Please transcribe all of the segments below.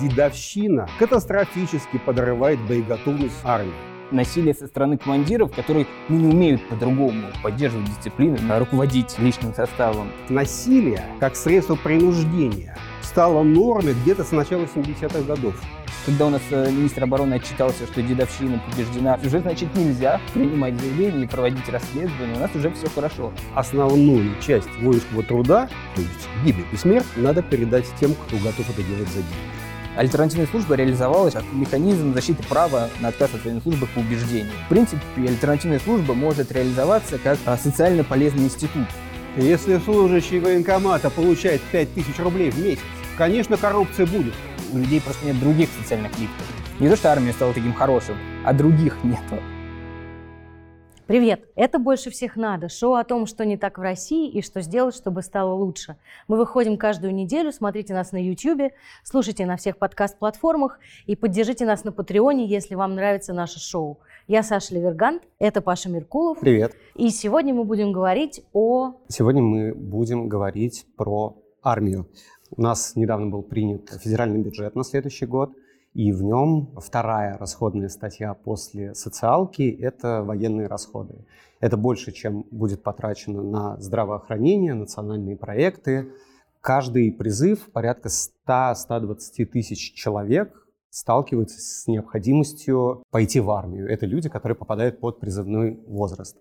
Дедовщина катастрофически подрывает боеготовность армии. Насилие со стороны командиров, которые ну, не умеют по-другому поддерживать дисциплину, а руководить личным составом. Насилие, как средство принуждения, стало нормой где-то с начала 70-х годов. Когда у нас э, министр обороны отчитался, что дедовщина побеждена, уже, значит, нельзя принимать заявления и проводить расследования. У нас уже все хорошо. Основную часть воинского труда, то есть гибель и смерть, надо передать тем, кто готов это делать за деньги. Альтернативная служба реализовалась как механизм защиты права на отказ от военной службы по убеждению. В принципе, альтернативная служба может реализоваться как а, социально полезный институт. Если служащий военкомата получает 5000 рублей в месяц, конечно, коррупция будет у людей просто нет других социальных лифтов. Не то, что армия стала таким хорошим, а других нету. Привет! Это «Больше всех надо» – шоу о том, что не так в России и что сделать, чтобы стало лучше. Мы выходим каждую неделю, смотрите нас на YouTube, слушайте на всех подкаст-платформах и поддержите нас на Патреоне, если вам нравится наше шоу. Я Саша Левергант, это Паша Меркулов. Привет! И сегодня мы будем говорить о... Сегодня мы будем говорить про армию. У нас недавно был принят федеральный бюджет на следующий год, и в нем вторая расходная статья после социалки – это военные расходы. Это больше, чем будет потрачено на здравоохранение, национальные проекты. Каждый призыв, порядка 100-120 тысяч человек, сталкивается с необходимостью пойти в армию. Это люди, которые попадают под призывной возраст.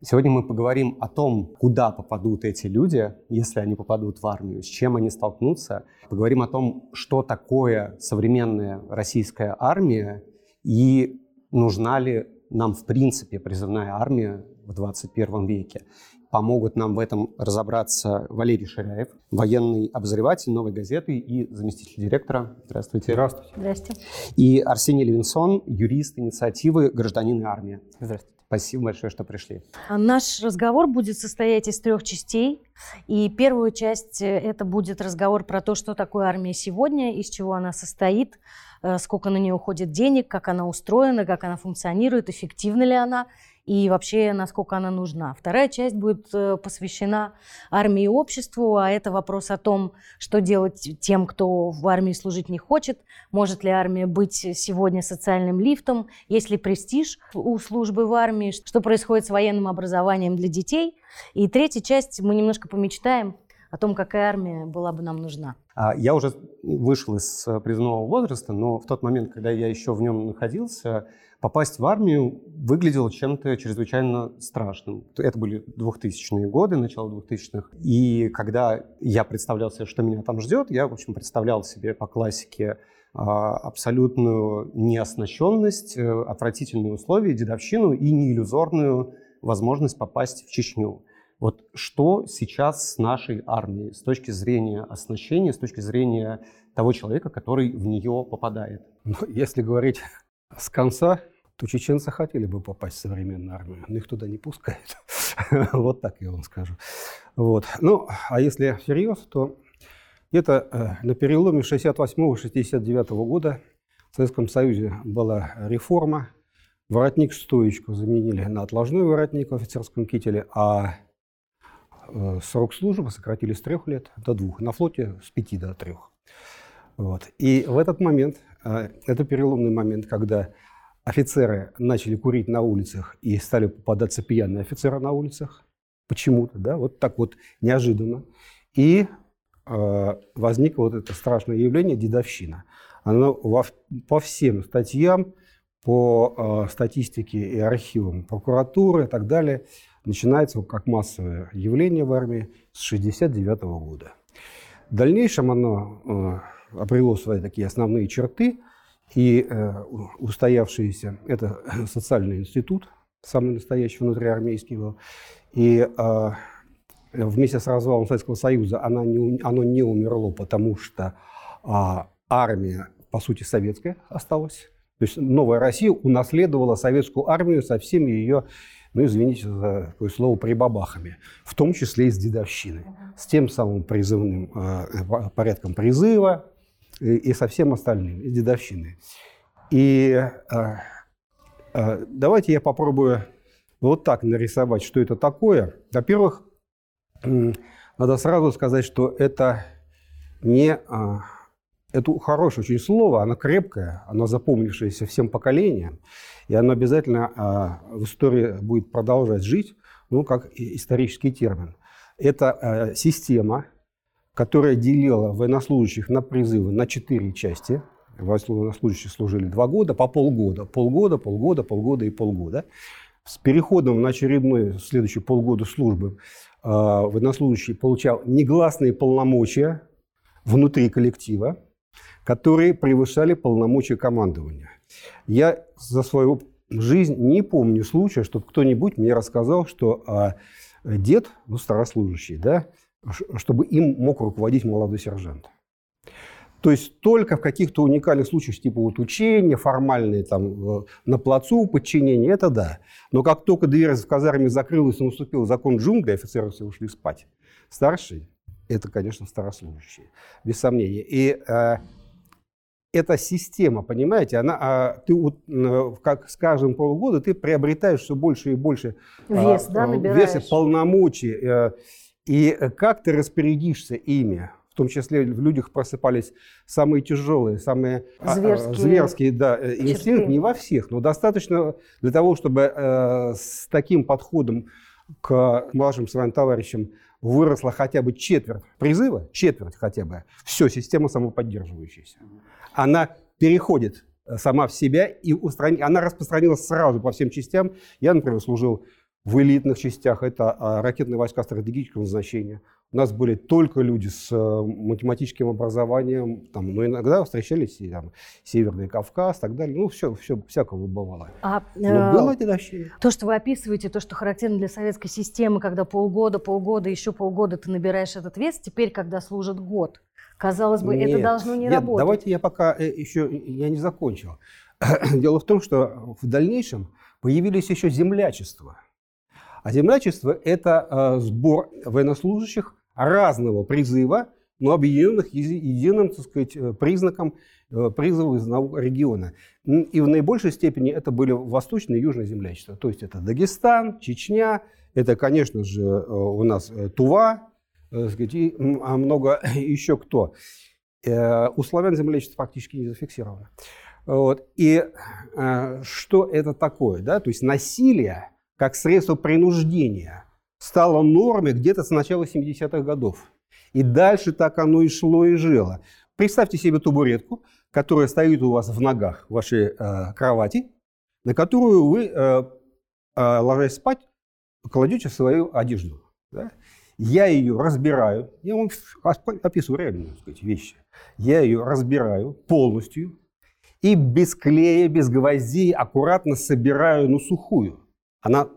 Сегодня мы поговорим о том, куда попадут эти люди, если они попадут в армию, с чем они столкнутся. Поговорим о том, что такое современная российская армия и нужна ли нам в принципе призывная армия в 21 веке. Помогут нам в этом разобраться Валерий Ширяев, военный обозреватель «Новой газеты» и заместитель директора. Здравствуйте. Здравствуйте. Здрасте. И Арсений Левинсон, юрист инициативы «Гражданин и армия». Здравствуйте. Спасибо большое, что пришли. А наш разговор будет состоять из трех частей. И первую часть э, это будет разговор про то, что такое армия сегодня, из чего она состоит, э, сколько на нее уходит денег, как она устроена, как она функционирует, эффективна ли она и вообще насколько она нужна. Вторая часть будет э, посвящена армии и обществу, а это вопрос о том, что делать тем, кто в армии служить не хочет, может ли армия быть сегодня социальным лифтом, есть ли престиж у службы в армии, что происходит с военным образованием для детей. И третья часть мы немножко помечтаем о том, какая армия была бы нам нужна. А, я уже вышел из э, призывного возраста, но в тот момент, когда я еще в нем находился, попасть в армию выглядело чем-то чрезвычайно страшным. Это были 2000-е годы, начало 2000-х. И когда я представлял себе, что меня там ждет, я, в общем, представлял себе по классике а, абсолютную неоснащенность, э, отвратительные условия, дедовщину и неиллюзорную возможность попасть в Чечню. Вот что сейчас с нашей армией с точки зрения оснащения, с точки зрения того человека, который в нее попадает? Ну, если говорить с конца, то чеченцы хотели бы попасть в современную армию, но их туда не пускают. вот так я вам скажу. Вот. Ну, а если всерьез, то где-то э, на переломе 68-69 года в Советском Союзе была реформа. Воротник-стоечку заменили на отложной воротник в офицерском кителе, а э, срок службы сократили с трех лет до двух. На флоте с пяти до трех. Вот. И в этот момент это переломный момент, когда офицеры начали курить на улицах и стали попадаться пьяные офицеры на улицах. Почему-то, да, вот так вот неожиданно. И э, возникло вот это страшное явление дедовщина. Оно во, по всем статьям, по э, статистике и архивам прокуратуры и так далее начинается как массовое явление в армии с 1969 года. В дальнейшем оно обрело свои такие основные черты. И э, устоявшийся, это социальный институт, самый настоящий внутриармейский был. И э, вместе с развалом Советского Союза она не, оно не умерло, потому что э, армия, по сути, советская осталась. То есть новая Россия унаследовала советскую армию со всеми ее ну, извините за такое слово, прибабахами, в том числе и с дедовщиной, с тем самым призывным э, порядком призыва, и, и со всем остальным, и дедовщиной. И а, а, давайте я попробую вот так нарисовать, что это такое. Во-первых, надо сразу сказать, что это не а, Это хорошее очень слово, оно крепкое, оно запомнившееся всем поколениям, и оно обязательно а, в истории будет продолжать жить, ну, как исторический термин. Это а, система, которая делила военнослужащих на призывы на четыре части. Военнослужащие служили два года, по полгода, полгода, полгода, полгода и полгода. С переходом на очередной следующий полгода службы а, военнослужащий получал негласные полномочия внутри коллектива, которые превышали полномочия командования. Я за свою жизнь не помню случая, чтобы кто-нибудь мне рассказал, что а, дед, ну, старослужащий, да, чтобы им мог руководить молодой сержант. То есть только в каких-то уникальных случаях, типа вот учения, формальные там на плацу подчинения, это да. Но как только дверь в казарме закрылась и наступил закон джунглей, офицеры все ушли спать. Старший – это, конечно, старослужащие, без сомнения. И э, эта система, понимаете, она, а, ты вот, как с каждым полгода ты приобретаешь все больше и больше вес, а, да, э, веса полномочий, э, и как ты распорядишься ими, в том числе в людях просыпались самые тяжелые, самые а, зверские, зверские да, э, инстинкты, не во всех, но достаточно для того, чтобы э, с таким подходом к младшим своим товарищам выросла хотя бы четверть призыва, четверть хотя бы, все, система самоподдерживающаяся она переходит э, сама в себя и устранить. Она распространилась сразу по всем частям. Я, например, служил в элитных частях. Это а, ракетные войска стратегического назначения. У нас были только люди с э, математическим образованием, там, но иногда встречались и там, Северный Кавказ и так далее. Ну, все, все всякого бывало. А, но было дедовщина. То, что вы описываете, то, что характерно для советской системы, когда полгода, полгода, еще полгода ты набираешь этот вес, теперь, когда служит год, Казалось бы, нет, это должно не нет, работать. Давайте я пока э, еще я не закончил. Дело в том, что в дальнейшем появились еще землячества. А землячество – это э, сбор военнослужащих разного призыва, но объединенных единым так сказать, э, признаком призыва из одного региона. И в наибольшей степени это были восточные и южные землячества. То есть это Дагестан, Чечня, это, конечно же, у нас Тува, Э, сказать, и а много еще кто. Э, у славян землячество фактически не зафиксировано. Вот. И э, что это такое? Да? То есть насилие как средство принуждения стало нормой где-то с начала 70-х годов. И дальше так оно и шло и жило. Представьте себе табуретку, которая стоит у вас в ногах вашей э, кровати, на которую вы, э, э, ложась спать, кладете свою одежду. Да? Я ее разбираю, я вам описываю реальные так сказать, вещи. Я ее разбираю полностью и без клея, без гвоздей аккуратно собираю на сухую. Она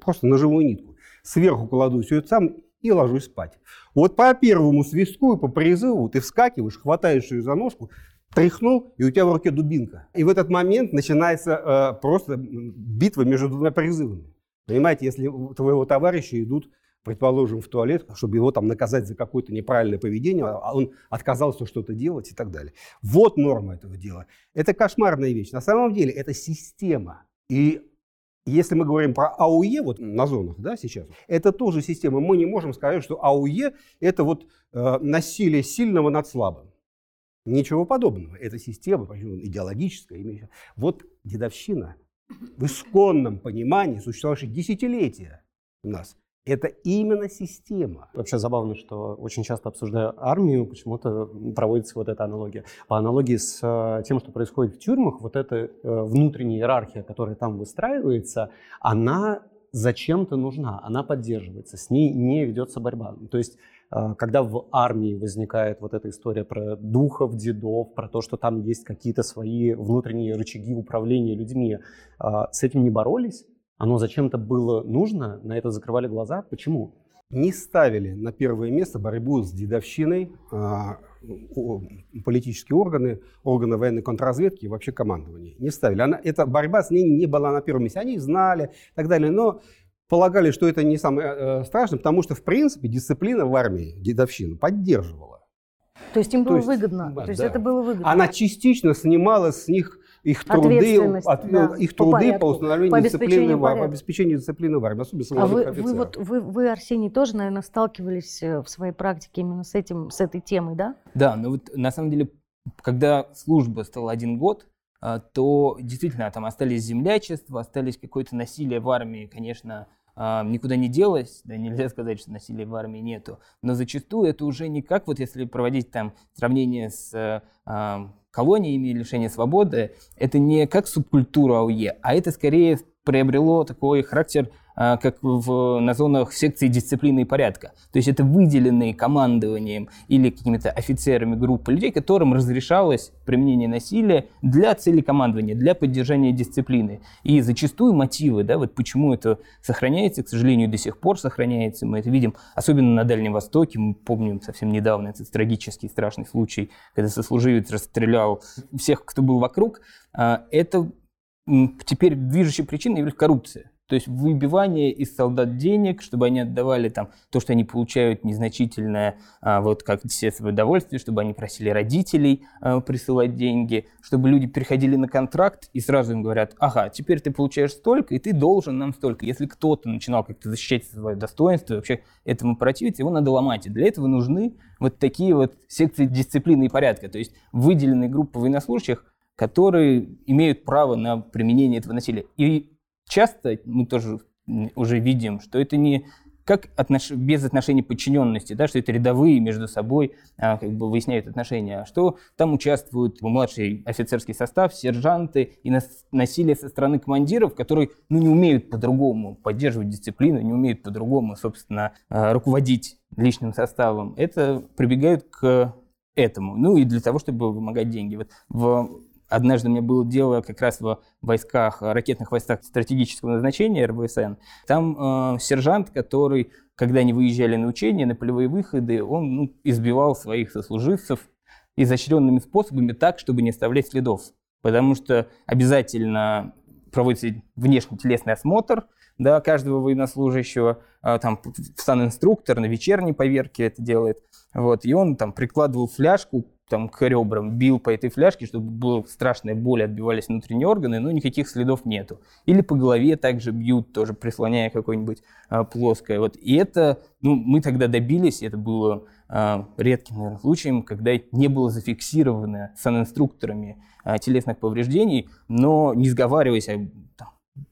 просто на живую нитку. Сверху кладу все это сам и ложусь спать. Вот по первому свистку и по призыву ты вскакиваешь, хватаешь ее за ножку, тряхнул, и у тебя в руке дубинка. И в этот момент начинается э, просто битва между двумя призывами. Понимаете, если у твоего товарища идут предположим, в туалет, чтобы его там наказать за какое-то неправильное поведение, а он отказался что-то делать и так далее. Вот норма этого дела. Это кошмарная вещь. На самом деле это система. И если мы говорим про АУЕ вот на зонах, да, сейчас, это тоже система. Мы не можем сказать, что АУЕ – это вот э, насилие сильного над слабым. Ничего подобного. Это система, причем идеологическая. Вот дедовщина в исконном понимании, существовавшей десятилетия у нас – это именно система. Вообще забавно, что очень часто обсуждая армию, почему-то проводится вот эта аналогия. По аналогии с э, тем, что происходит в тюрьмах, вот эта э, внутренняя иерархия, которая там выстраивается, она зачем-то нужна, она поддерживается, с ней не ведется борьба. То есть э, когда в армии возникает вот эта история про духов, дедов, про то, что там есть какие-то свои внутренние рычаги управления людьми, с этим не боролись, оно зачем-то было нужно, на это закрывали глаза. Почему? Не ставили на первое место борьбу с дедовщиной а, политические органы, органы военной контрразведки и вообще командование. Не ставили. Она, эта борьба с ней не была на первом месте. Они знали и так далее, но полагали, что это не самое э, страшное, потому что, в принципе, дисциплина в армии дедовщину поддерживала. То есть им было есть, выгодно. Да, То есть да. это было выгодно. Она частично снимала с них их труды, от, да, их труды по, порядку, по установлению по дисциплины, по обеспечению дисциплины в армии, особенно а вы, вы, вот, вы, вы, Арсений, тоже, наверное, сталкивались э, в своей практике именно с этим, с этой темой, да? Да, но вот на самом деле когда служба стала один год, а, то действительно там остались землячества, остались какое-то насилие в армии, конечно, а, никуда не делось, да, нельзя сказать, что насилия в армии нету, но зачастую это уже не как, вот если проводить там сравнение с а, колониями лишения свободы, это не как субкультура АУЕ, а это скорее приобрело такой характер как в, на зонах секции дисциплины и порядка. То есть это выделенные командованием или какими-то офицерами группы людей, которым разрешалось применение насилия для цели командования, для поддержания дисциплины. И зачастую мотивы, да, вот почему это сохраняется, к сожалению, до сих пор сохраняется, мы это видим, особенно на Дальнем Востоке, мы помним совсем недавно этот трагический страшный случай, когда сослуживец расстрелял всех, кто был вокруг, а, это теперь движущей причиной является коррупция. То есть выбивание из солдат денег, чтобы они отдавали там то, что они получают незначительное, а, вот как все свое удовольствие, чтобы они просили родителей а, присылать деньги, чтобы люди переходили на контракт и сразу им говорят, ага, теперь ты получаешь столько, и ты должен нам столько. Если кто-то начинал как-то защищать свое достоинство, вообще этому противиться, его надо ломать. И для этого нужны вот такие вот секции дисциплины и порядка, то есть выделенные группы военнослужащих, которые имеют право на применение этого насилия. И часто мы тоже уже видим, что это не как отнош... без отношений подчиненности, да, что это рядовые между собой а, как бы выясняют отношения, а что там участвуют младший офицерский состав, сержанты и нас... насилие со стороны командиров, которые ну, не умеют по-другому поддерживать дисциплину, не умеют по-другому, собственно, а, руководить личным составом. Это прибегают к этому. Ну и для того, чтобы вымогать деньги. Вот в Однажды у меня было дело как раз в войсках, ракетных войсках стратегического назначения, РВСН. Там э, сержант, который, когда они выезжали на учения, на полевые выходы, он ну, избивал своих сослуживцев изощренными способами так, чтобы не оставлять следов. Потому что обязательно проводится внешний телесный осмотр да, каждого военнослужащего, э, там сам инструктор на вечерней поверке это делает. Вот, и он там прикладывал фляжку там, к ребрам, бил по этой фляжке, чтобы была страшная боль, отбивались внутренние органы, но никаких следов нету. Или по голове также бьют, тоже прислоняя какое-нибудь а, плоское. Вот. И это, ну, мы тогда добились, это было а, редким, наверное, случаем, когда не было зафиксировано санинструкторами а, телесных повреждений, но не сговариваясь, а,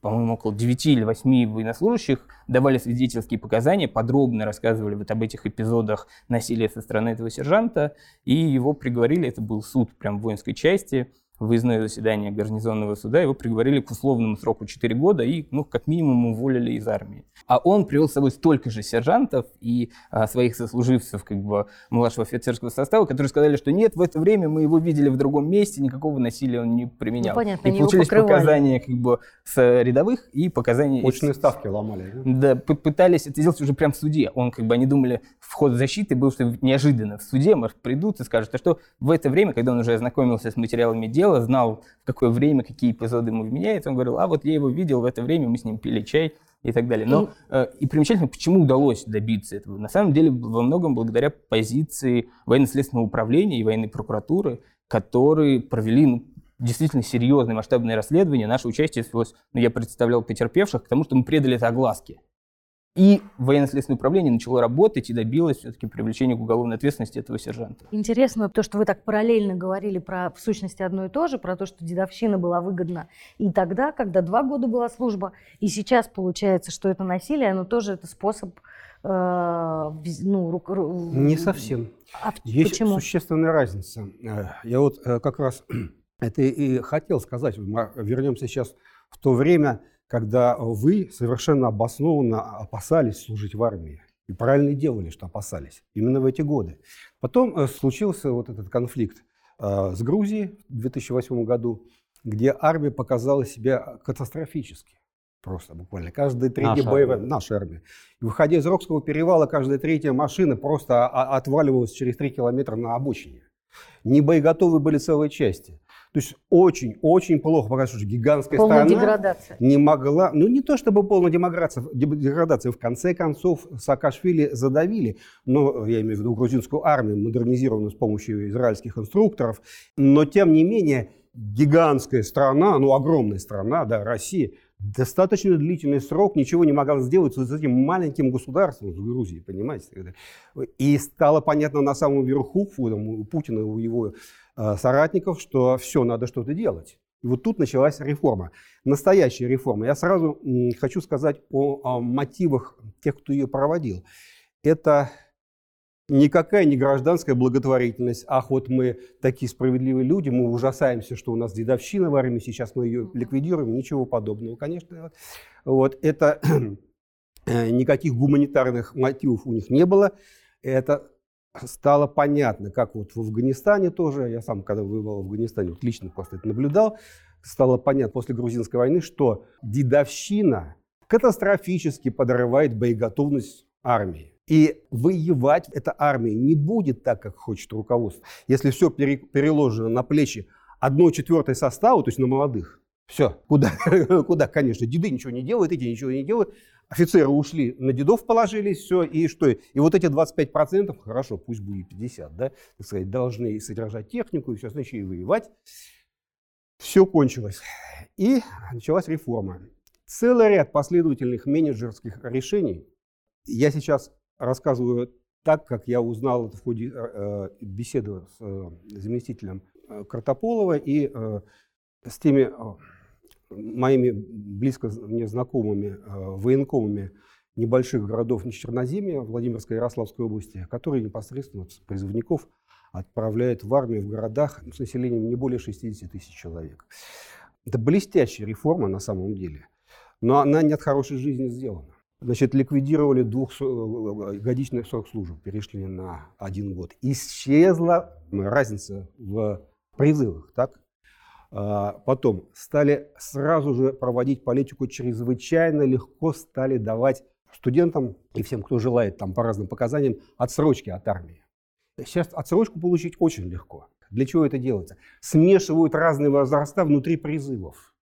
по-моему, около 9 или 8 военнослужащих давали свидетельские показания, подробно рассказывали вот об этих эпизодах насилия со стороны этого сержанта, и его приговорили, это был суд прям в воинской части, выездное заседание гарнизонного суда, его приговорили к условному сроку 4 года и, ну, как минимум, уволили из армии. А он привел с собой столько же сержантов и а, своих сослуживцев, как бы, младшего офицерского состава, которые сказали, что нет, в это время мы его видели в другом месте, никакого насилия он не применял. Ну, понятно, и получились показания, как бы, с рядовых и показания... Очные из... ставки ломали. Да, да пытались это сделать уже прям в суде. Он, как бы, они думали, вход защиты был, что неожиданно в суде, может, придут и скажут, а что в это время, когда он уже ознакомился с материалами дела, дела, знал, в какое время, какие эпизоды ему вменяет. Он говорил, а вот я его видел в это время, мы с ним пили чай и так далее. Но э, и примечательно, почему удалось добиться этого. На самом деле, во многом благодаря позиции военно-следственного управления и военной прокуратуры, которые провели ну, действительно серьезное масштабное расследование. Наше участие свелось, ну, я представлял потерпевших к тому, что мы предали это огласке. И военно-следственное управление начало работать и добилось все-таки привлечения к уголовной ответственности этого сержанта. Интересно то, что вы так параллельно говорили про, в сущности, одно и то же, про то, что дедовщина была выгодна и тогда, когда два года была служба, и сейчас получается, что это насилие, оно тоже это способ э, ну, ру, ру, Не совсем. А Есть почему? существенная разница. Э, я вот э, как раз это и хотел сказать. Мы вернемся сейчас в то время, когда вы совершенно обоснованно опасались служить в армии. И правильно делали, что опасались. Именно в эти годы. Потом э, случился вот этот конфликт э, с Грузией в 2008 году, где армия показала себя катастрофически. Просто буквально. Каждая третья наша боевая... Армия. Наша армия. И выходя из Рокского перевала, каждая третья машина просто отваливалась через три километра на обочине. Не боеготовы были целые части. То есть очень-очень плохо, потому что гигантская полная страна деградация. не могла, ну не то чтобы полная деградация, деградация, в конце концов Саакашвили задавили, но я имею в виду грузинскую армию, модернизированную с помощью израильских инструкторов, но тем не менее гигантская страна, ну огромная страна, да, Россия, достаточно длительный срок ничего не могла сделать с этим маленьким государством в Грузии, понимаете? И стало понятно на самом верху у Путина, у его соратников, что все, надо что-то делать. И вот тут началась реформа. Настоящая реформа. Я сразу хочу сказать о, о мотивах тех, кто ее проводил. Это никакая не гражданская благотворительность. Ах, вот мы такие справедливые люди, мы ужасаемся, что у нас дедовщина в армии, сейчас мы ее ликвидируем. Ничего подобного, конечно. Вот это э, никаких гуманитарных мотивов у них не было. Это стало понятно, как вот в Афганистане тоже, я сам, когда воевал в Афганистане, вот лично просто это наблюдал, стало понятно после грузинской войны, что дедовщина катастрофически подрывает боеготовность армии. И воевать эта армия не будет так, как хочет руководство. Если все переложено на плечи одной четвертой состава, то есть на молодых, все, куда, куда, конечно, деды ничего не делают, эти ничего не делают, офицеры ушли, на дедов положились, все, и что? И вот эти 25%, хорошо, пусть будет 50, да, так сказать, должны содержать технику и все, значит, и воевать. Все кончилось. И началась реформа. Целый ряд последовательных менеджерских решений. Я сейчас рассказываю так, как я узнал в ходе э, беседы с э, заместителем э, Картополова и с теми моими близко мне знакомыми военкомами небольших городов Черноземья, Владимирской и Ярославской области, которые непосредственно призывников отправляют в армию в городах с населением не более 60 тысяч человек. Это блестящая реформа на самом деле, но она не от хорошей жизни сделана. Значит, ликвидировали двухгодичный срок службы, перешли на один год. Исчезла разница в призывах, так? А, потом стали сразу же проводить политику чрезвычайно легко, стали давать студентам и всем, кто желает там по разным показаниям, отсрочки от армии. Сейчас отсрочку получить очень легко. Для чего это делается? Смешивают разные возраста внутри призывов.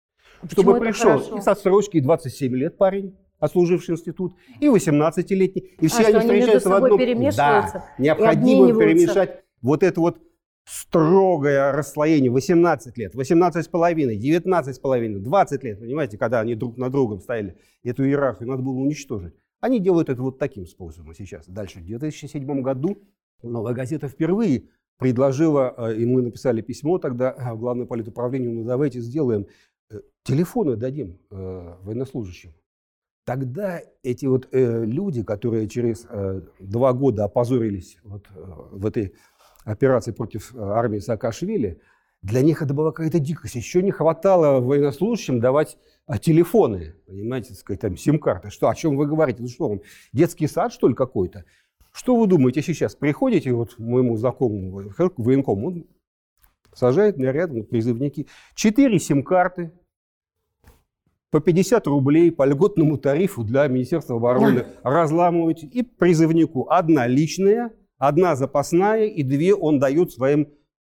Почему Чтобы пришел и с отсрочки 27 лет парень, отслуживший институт, и 18-летний. И все а они встречаются в одном... Да, необходимо перемешать вот это вот строгое расслоение 18 лет, 18 с половиной, 19 с половиной, 20 лет, понимаете, когда они друг на другом стояли, эту иерархию надо было уничтожить. Они делают это вот таким способом сейчас. Дальше, в 2007 году «Новая газета» впервые предложила, э, и мы написали письмо тогда в Главное политуправление, ну давайте сделаем, э, телефоны дадим э, военнослужащим. Тогда эти вот э, люди, которые через э, два года опозорились вот, э, в этой операции против э, армии Саакашвили, для них это была какая-то дикость. Еще не хватало военнослужащим давать а, телефоны, понимаете, сказать, там, сим-карты. Что, о чем вы говорите? Ну что, вам детский сад, что ли, какой-то? Что вы думаете сейчас? Приходите вот моему знакомому военкому, он сажает меня рядом, призывники, четыре сим-карты, по 50 рублей по льготному тарифу для Министерства обороны разламывать. И призывнику одна личная, одна запасная, и две он дает своим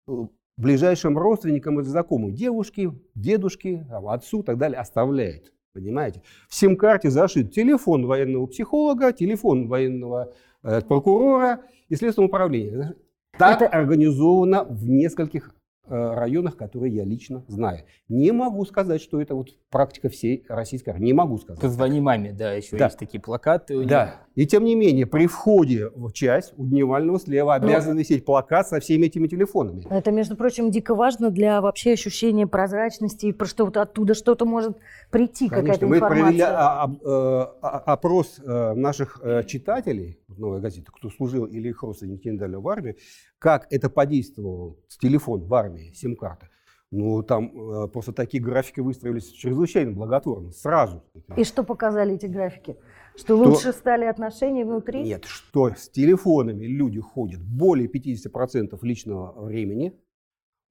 э, ближайшим родственникам и знакомым. Девушке, дедушке, отцу и так далее оставляет. Понимаете? В сим-карте зашит телефон военного психолога, телефон военного э, прокурора и следственного управления. Так Это... организовано в нескольких районах, которые я лично знаю. Не могу сказать, что это вот практика всей российской армии. Не могу сказать. Позвони маме, да, еще да. есть такие плакаты. У да. И тем не менее, при входе в часть у дневального слева ну, обязан висеть плакат со всеми этими телефонами. Это, между прочим, дико важно для вообще ощущения прозрачности и про что вот оттуда что-то может прийти, какая-то информация. Мы провели э, опрос э, наших читателей «Новой газеты», кто служил или их родственники не в армии, как это подействовало с телефон в армии, сим-карта. Ну, там э, просто такие графики выстроились чрезвычайно благотворно, сразу. И что показали эти графики? Что, что лучше стали отношения внутри? Нет, что с телефонами люди ходят более 50% личного времени,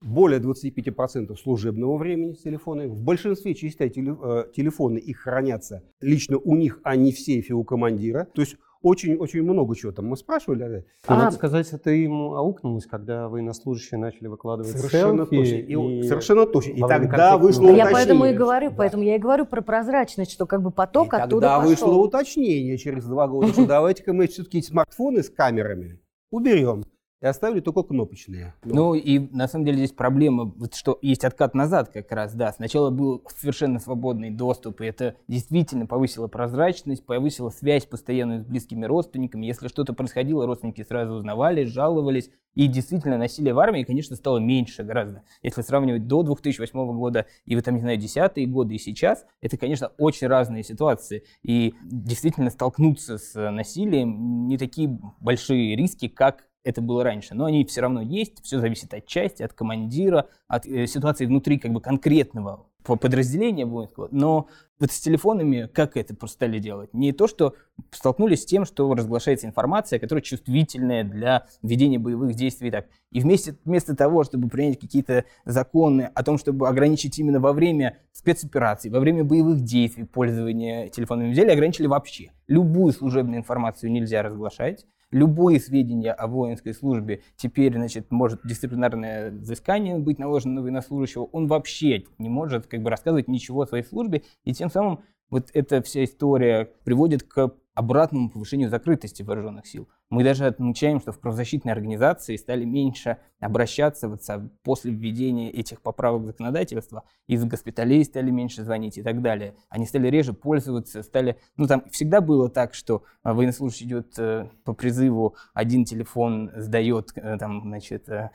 более 25% служебного времени с телефонами. В большинстве частей э, телефоны их хранятся лично у них, а не в сейфе у командира. То есть очень-очень много чего там мы спрашивали. А, надо сказать, это ему аукнулось, когда военнослужащие начали выкладывать совершенно селфи. Точно. И, и совершенно точно. И тогда вышло уточнение. Я поэтому и говорю, да. поэтому я и говорю про прозрачность, что как бы поток и оттуда тогда пошел. вышло уточнение через два года, что давайте-ка мы все-таки смартфоны с камерами уберем. И оставили только кнопочные. Ну и на самом деле здесь проблема, вот что есть откат назад как раз, да. Сначала был совершенно свободный доступ, и это действительно повысило прозрачность, повысило связь постоянную с близкими родственниками. Если что-то происходило, родственники сразу узнавали, жаловались. И действительно насилие в армии, конечно, стало меньше гораздо. Если сравнивать до 2008 года и, вы там, не знаю, десятые годы и сейчас, это, конечно, очень разные ситуации. И действительно столкнуться с насилием не такие большие риски, как это было раньше. Но они все равно есть, все зависит от части, от командира, от э, ситуации внутри как бы конкретного подразделения воинского. Но вот с телефонами как это просто стали делать? Не то, что столкнулись с тем, что разглашается информация, которая чувствительная для ведения боевых действий. Так. И вместе, вместо того, чтобы принять какие-то законы о том, чтобы ограничить именно во время спецопераций, во время боевых действий пользование телефонами, взяли ограничили вообще. Любую служебную информацию нельзя разглашать любые сведения о воинской службе теперь, значит, может дисциплинарное взыскание быть наложено на военнослужащего, он вообще не может как бы рассказывать ничего о своей службе, и тем самым вот эта вся история приводит к обратному повышению закрытости вооруженных сил. Мы даже отмечаем, что в правозащитные организации стали меньше обращаться вот после введения этих поправок законодательства. Из госпиталей стали меньше звонить и так далее. Они стали реже пользоваться, стали... Ну, там всегда было так, что а, военнослужащий идет э, по призыву, один телефон сдает, э, там, значит, э,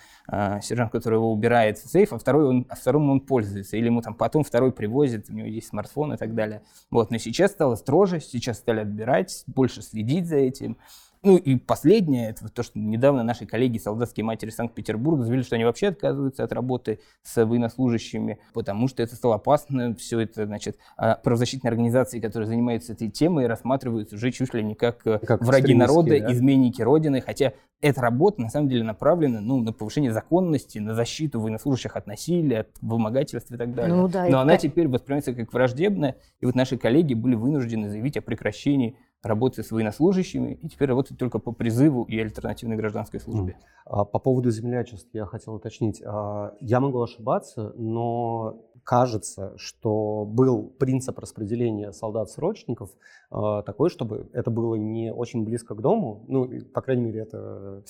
сержант, который его убирает в сейф, а, второй он, а вторым он пользуется. Или ему там потом второй привозит, у него есть смартфон и так далее. Вот. Но сейчас стало строже, сейчас стали отбирать, больше следить за этим. Ну и последнее, это то, что недавно наши коллеги, солдатские матери Санкт-Петербурга, заявили, что они вообще отказываются от работы с военнослужащими, потому что это стало опасно. Все это, значит, а правозащитные организации, которые занимаются этой темой, рассматриваются уже чуть ли не как, э, как враги народа, да? изменники Родины, хотя эта работа на самом деле направлена ну, на повышение законности, на защиту военнослужащих от насилия, от вымогательства и так далее. Ну, да, Но она так... теперь воспринимается как враждебная, и вот наши коллеги были вынуждены заявить о прекращении работает с военнослужащими и теперь работает только по призыву и альтернативной гражданской службе. А, по поводу землячеств я хотел уточнить. А, я могу ошибаться, но кажется, что был принцип распределения солдат-срочников э, такой, чтобы это было не очень близко к дому. Ну, по крайней мере, это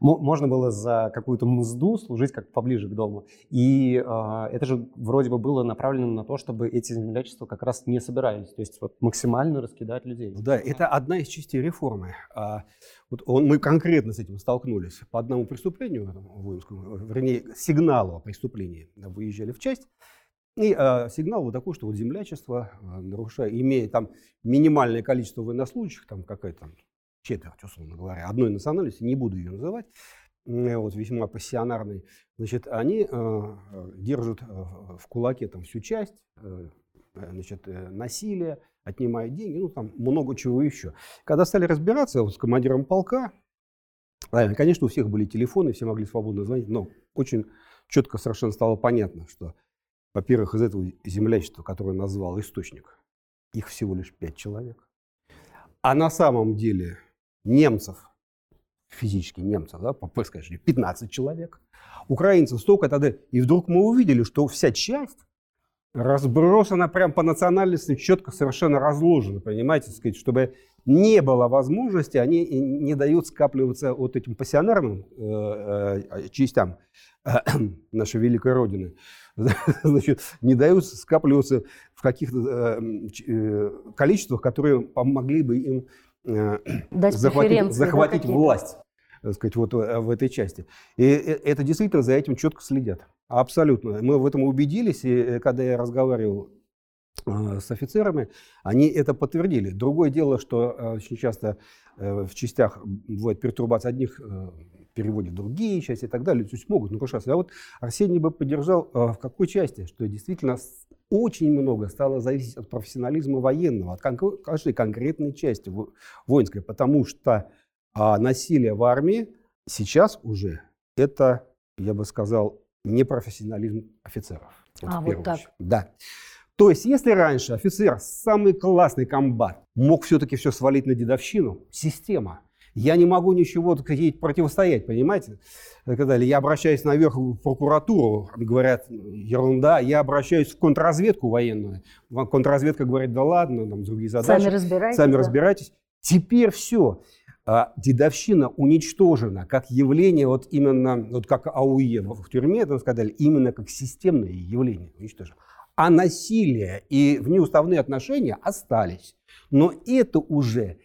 можно было за какую-то мзду служить как поближе к дому. И э, это же вроде бы было направлено на то, чтобы эти землячества как раз не собирались. То есть вот максимально раскидать людей. Да, это одна из частей реформы. А, вот он, мы конкретно с этим столкнулись. По одному преступлению воинскому, вернее, сигналу о преступлении выезжали в часть. И э, сигнал вот такой, что вот землячество, э, нарушая, имея там минимальное количество военнослужащих, там какая-то четверть, условно говоря, одной национальности, не буду ее называть, э, вот весьма пассионарный, значит, они э, держат э, в кулаке там всю часть, э, значит, э, насилие, отнимают деньги, ну там много чего еще. Когда стали разбираться вот, с командиром полка, конечно, у всех были телефоны, все могли свободно звонить, но очень четко совершенно стало понятно, что во-первых, из этого землячества, которое назвал источник, их всего лишь пять человек. А на самом деле немцев, физически немцев, да, по сказать, 15 человек. Украинцев столько тогда. И вдруг мы увидели, что вся часть разбросана прям по национальности, четко совершенно разложена, понимаете, сказать, чтобы не было возможности, они не дают скапливаться вот этим пассионарным э, э, частям нашей великой Родины. значит, не дают скапливаться в каких-то э, э, количествах, которые помогли бы им э, захватить, захватить да, власть так сказать, вот в этой части. И это действительно за этим четко следят. Абсолютно. Мы в этом убедились, и когда я разговаривал с офицерами, они это подтвердили. Другое дело, что очень часто в частях бывает пертурбация одних переводят другие части и так далее. То есть могут нарушаться. А вот Арсений бы поддержал э, в какой части? Что действительно очень много стало зависеть от профессионализма военного, от каждой конкретной части воинской, потому что а, насилие в армии сейчас уже это, я бы сказал, не профессионализм офицеров. Вот а, вот так. Очередь. Да. То есть, если раньше офицер, самый классный комбат, мог все-таки все свалить на дедовщину, система я не могу ничего противостоять, понимаете? Когда я обращаюсь наверх в прокуратуру, говорят, ерунда, я обращаюсь в контрразведку военную. Контрразведка говорит, да ладно, там другие задачи. Сами разбирайтесь. Сами да. разбирайтесь. Теперь все. а дедовщина уничтожена как явление, вот именно, вот как АУЕ в тюрьме, там сказали, именно как системное явление уничтожено. А насилие и внеуставные отношения остались. Но это уже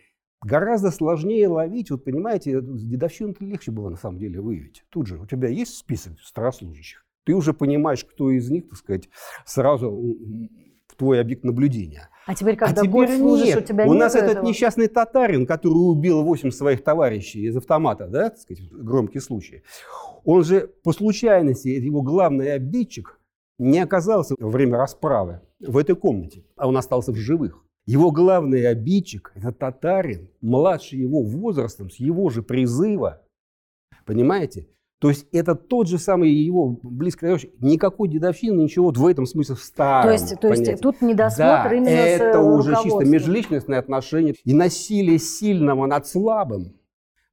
гораздо сложнее ловить. Вот понимаете, дедовщину легче было на самом деле выявить. Тут же у тебя есть список старослужащих. Ты уже понимаешь, кто из них, так сказать, сразу в твой объект наблюдения. А теперь, когда а год служишь, нет. у тебя У нас этого? этот несчастный татарин, который убил 8 своих товарищей из автомата, да, так сказать, громкий случай. Он же по случайности, его главный обидчик, не оказался во время расправы в этой комнате, а он остался в живых. Его главный обидчик – это татарин, младше его возрастом, с его же призыва. Понимаете? То есть это тот же самый его близкий товарищ. Никакой дедовщины, ничего вот в этом смысле в старом То есть, то есть тут недосмотр да, именно это с уже чисто межличностные отношения. И насилие сильного над слабым.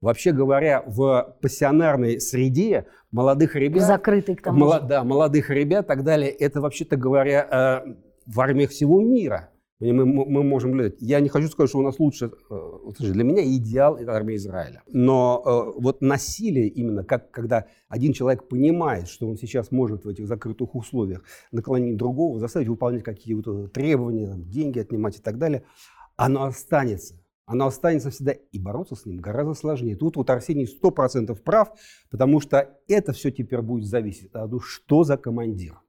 Вообще говоря, в пассионарной среде молодых ребят... Закрытый к тому мало-. Да, молодых ребят и так далее, это вообще-то говоря э, в армиях всего мира. Мы, мы мы можем глядеть. Я не хочу сказать, что у нас лучше. э, Для меня идеал это армия Израиля. Но э, вот насилие именно, как когда один человек понимает, что он сейчас может в этих закрытых условиях наклонить другого, заставить выполнять какие-то требования, там, деньги отнимать и так далее, оно останется. Оно останется всегда, и бороться с ним гораздо сложнее. Тут вот Арсений 100% прав, потому что это все теперь будет зависеть от того, что за командир.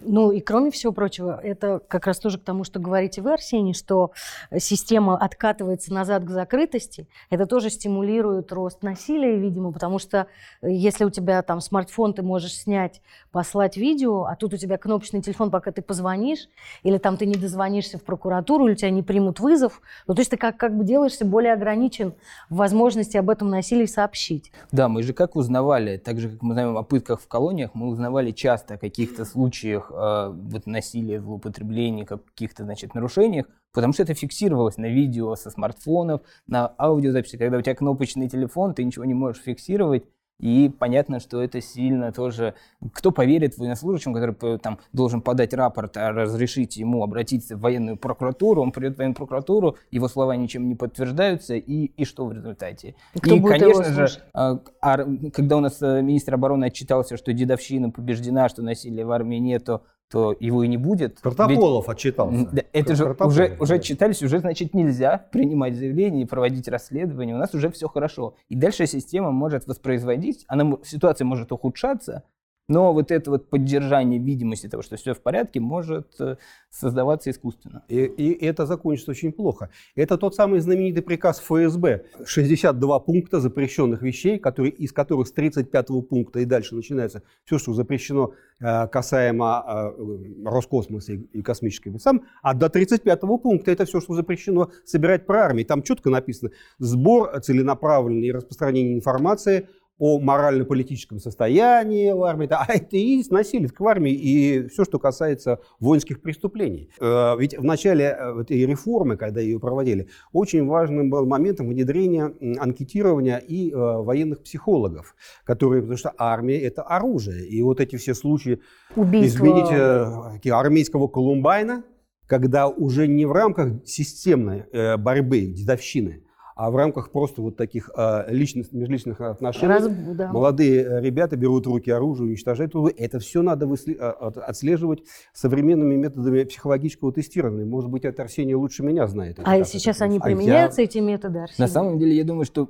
Ну и кроме всего прочего, это как раз тоже к тому, что говорите вы, Арсений, что система откатывается назад к закрытости. Это тоже стимулирует рост насилия, видимо, потому что э, если у тебя там смартфон, ты можешь снять, послать видео, а тут у тебя кнопочный телефон, пока ты позвонишь, или там ты не дозвонишься в прокуратуру, или тебя не примут вызов, ну то есть ты как, как бы делаешься более ограничен в возможности об этом насилии сообщить. Да, мы же как узнавали, так же, как мы знаем о пытках в колониях, мы узнавали часто о каких-то случаях э, вот, насилия, злоупотребления, каких-то, значит, нарушениях, потому что это фиксировалось на видео со смартфонов, на аудиозаписи. Когда у тебя кнопочный телефон, ты ничего не можешь фиксировать, и понятно, что это сильно тоже... Кто поверит военнослужащему, который там должен подать рапорт, а разрешить ему обратиться в военную прокуратуру, он придет в военную прокуратуру, его слова ничем не подтверждаются, и, и что в результате? И кто и, конечно же, а, а, когда у нас э, министр обороны отчитался, что дедовщина побеждена, что насилия в армии нету, то его и не будет. Протоколов Ведь, отчитался. это же уже, уже читались, уже, значит, нельзя принимать заявления и проводить расследование. У нас уже все хорошо. И дальше система может воспроизводить, она, ситуация может ухудшаться, но вот это вот поддержание видимости того, что все в порядке, может э, создаваться искусственно. И, и это закончится очень плохо. Это тот самый знаменитый приказ ФСБ. 62 пункта запрещенных вещей, которые, из которых с 35 пункта и дальше начинается все, что запрещено э, касаемо э, Роскосмоса и, космических сам, а до 35 пункта это все, что запрещено собирать про армию. Там четко написано сбор целенаправленный распространение информации о морально-политическом состоянии в армии, а это и есть насилие в армии и все, что касается воинских преступлений. Э, Ведь в начале этой реформы, когда ее проводили, очень важным был моментом внедрения анкетирования и э, военных психологов, которые, потому что армия это оружие, и вот эти все случаи, Убийство. извините, э, армейского Колумбайна, когда уже не в рамках системной борьбы, дедовщины, а в рамках просто вот таких э, личных, межличных отношений. Раз- да. Молодые э, ребята берут в руки оружие, уничтожают его. Это все надо высле- а, от- отслеживать современными методами психологического тестирования. Может быть, это Арсений лучше меня знает. А сейчас это они происходит. А я- применяются, эти методы, Арсений? На самом деле, я думаю, что,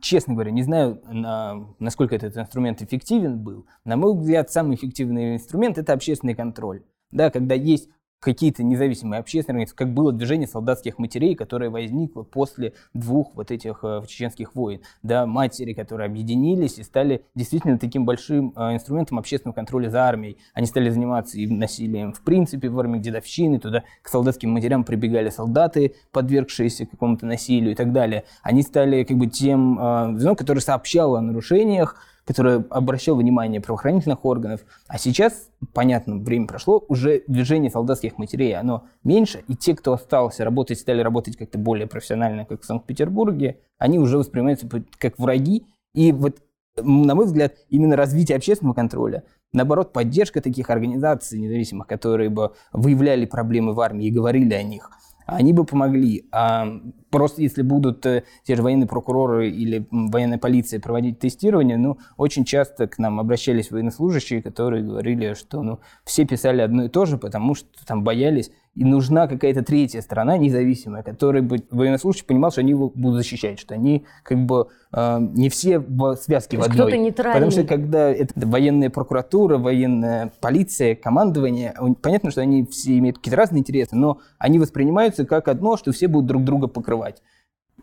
честно говоря, не знаю, на- насколько этот инструмент эффективен был. На мой взгляд, самый эффективный инструмент – это общественный контроль. Да, когда есть какие-то независимые общественные, организации, как было движение солдатских матерей, которое возникло после двух вот этих э, чеченских войн. Да, матери, которые объединились и стали действительно таким большим э, инструментом общественного контроля за армией. Они стали заниматься и насилием в принципе в армии дедовщины, туда к солдатским матерям прибегали солдаты, подвергшиеся какому-то насилию и так далее. Они стали как бы тем э, звеном, которое сообщало о нарушениях, которое обращало внимание правоохранительных органов. А сейчас, понятно, время прошло, уже движение солдатских матерей, оно меньше, и те, кто остался работать, стали работать как-то более профессионально, как в Санкт-Петербурге, они уже воспринимаются как враги. И вот, на мой взгляд, именно развитие общественного контроля, наоборот, поддержка таких организаций независимых, которые бы выявляли проблемы в армии и говорили о них, они бы помогли. А просто если будут э, те же военные прокуроры или военная полиция проводить тестирование, ну, очень часто к нам обращались военнослужащие, которые говорили, что ну, все писали одно и то же, потому что там боялись, и нужна какая-то третья сторона независимая, которая бы военнослужащий понимал, что они его будут защищать, что они как бы не все в связке в одной. Кто-то нейтральный. Потому что когда это военная прокуратура, военная полиция, командование, понятно, что они все имеют какие-то разные интересы, но они воспринимаются как одно, что все будут друг друга покрывать.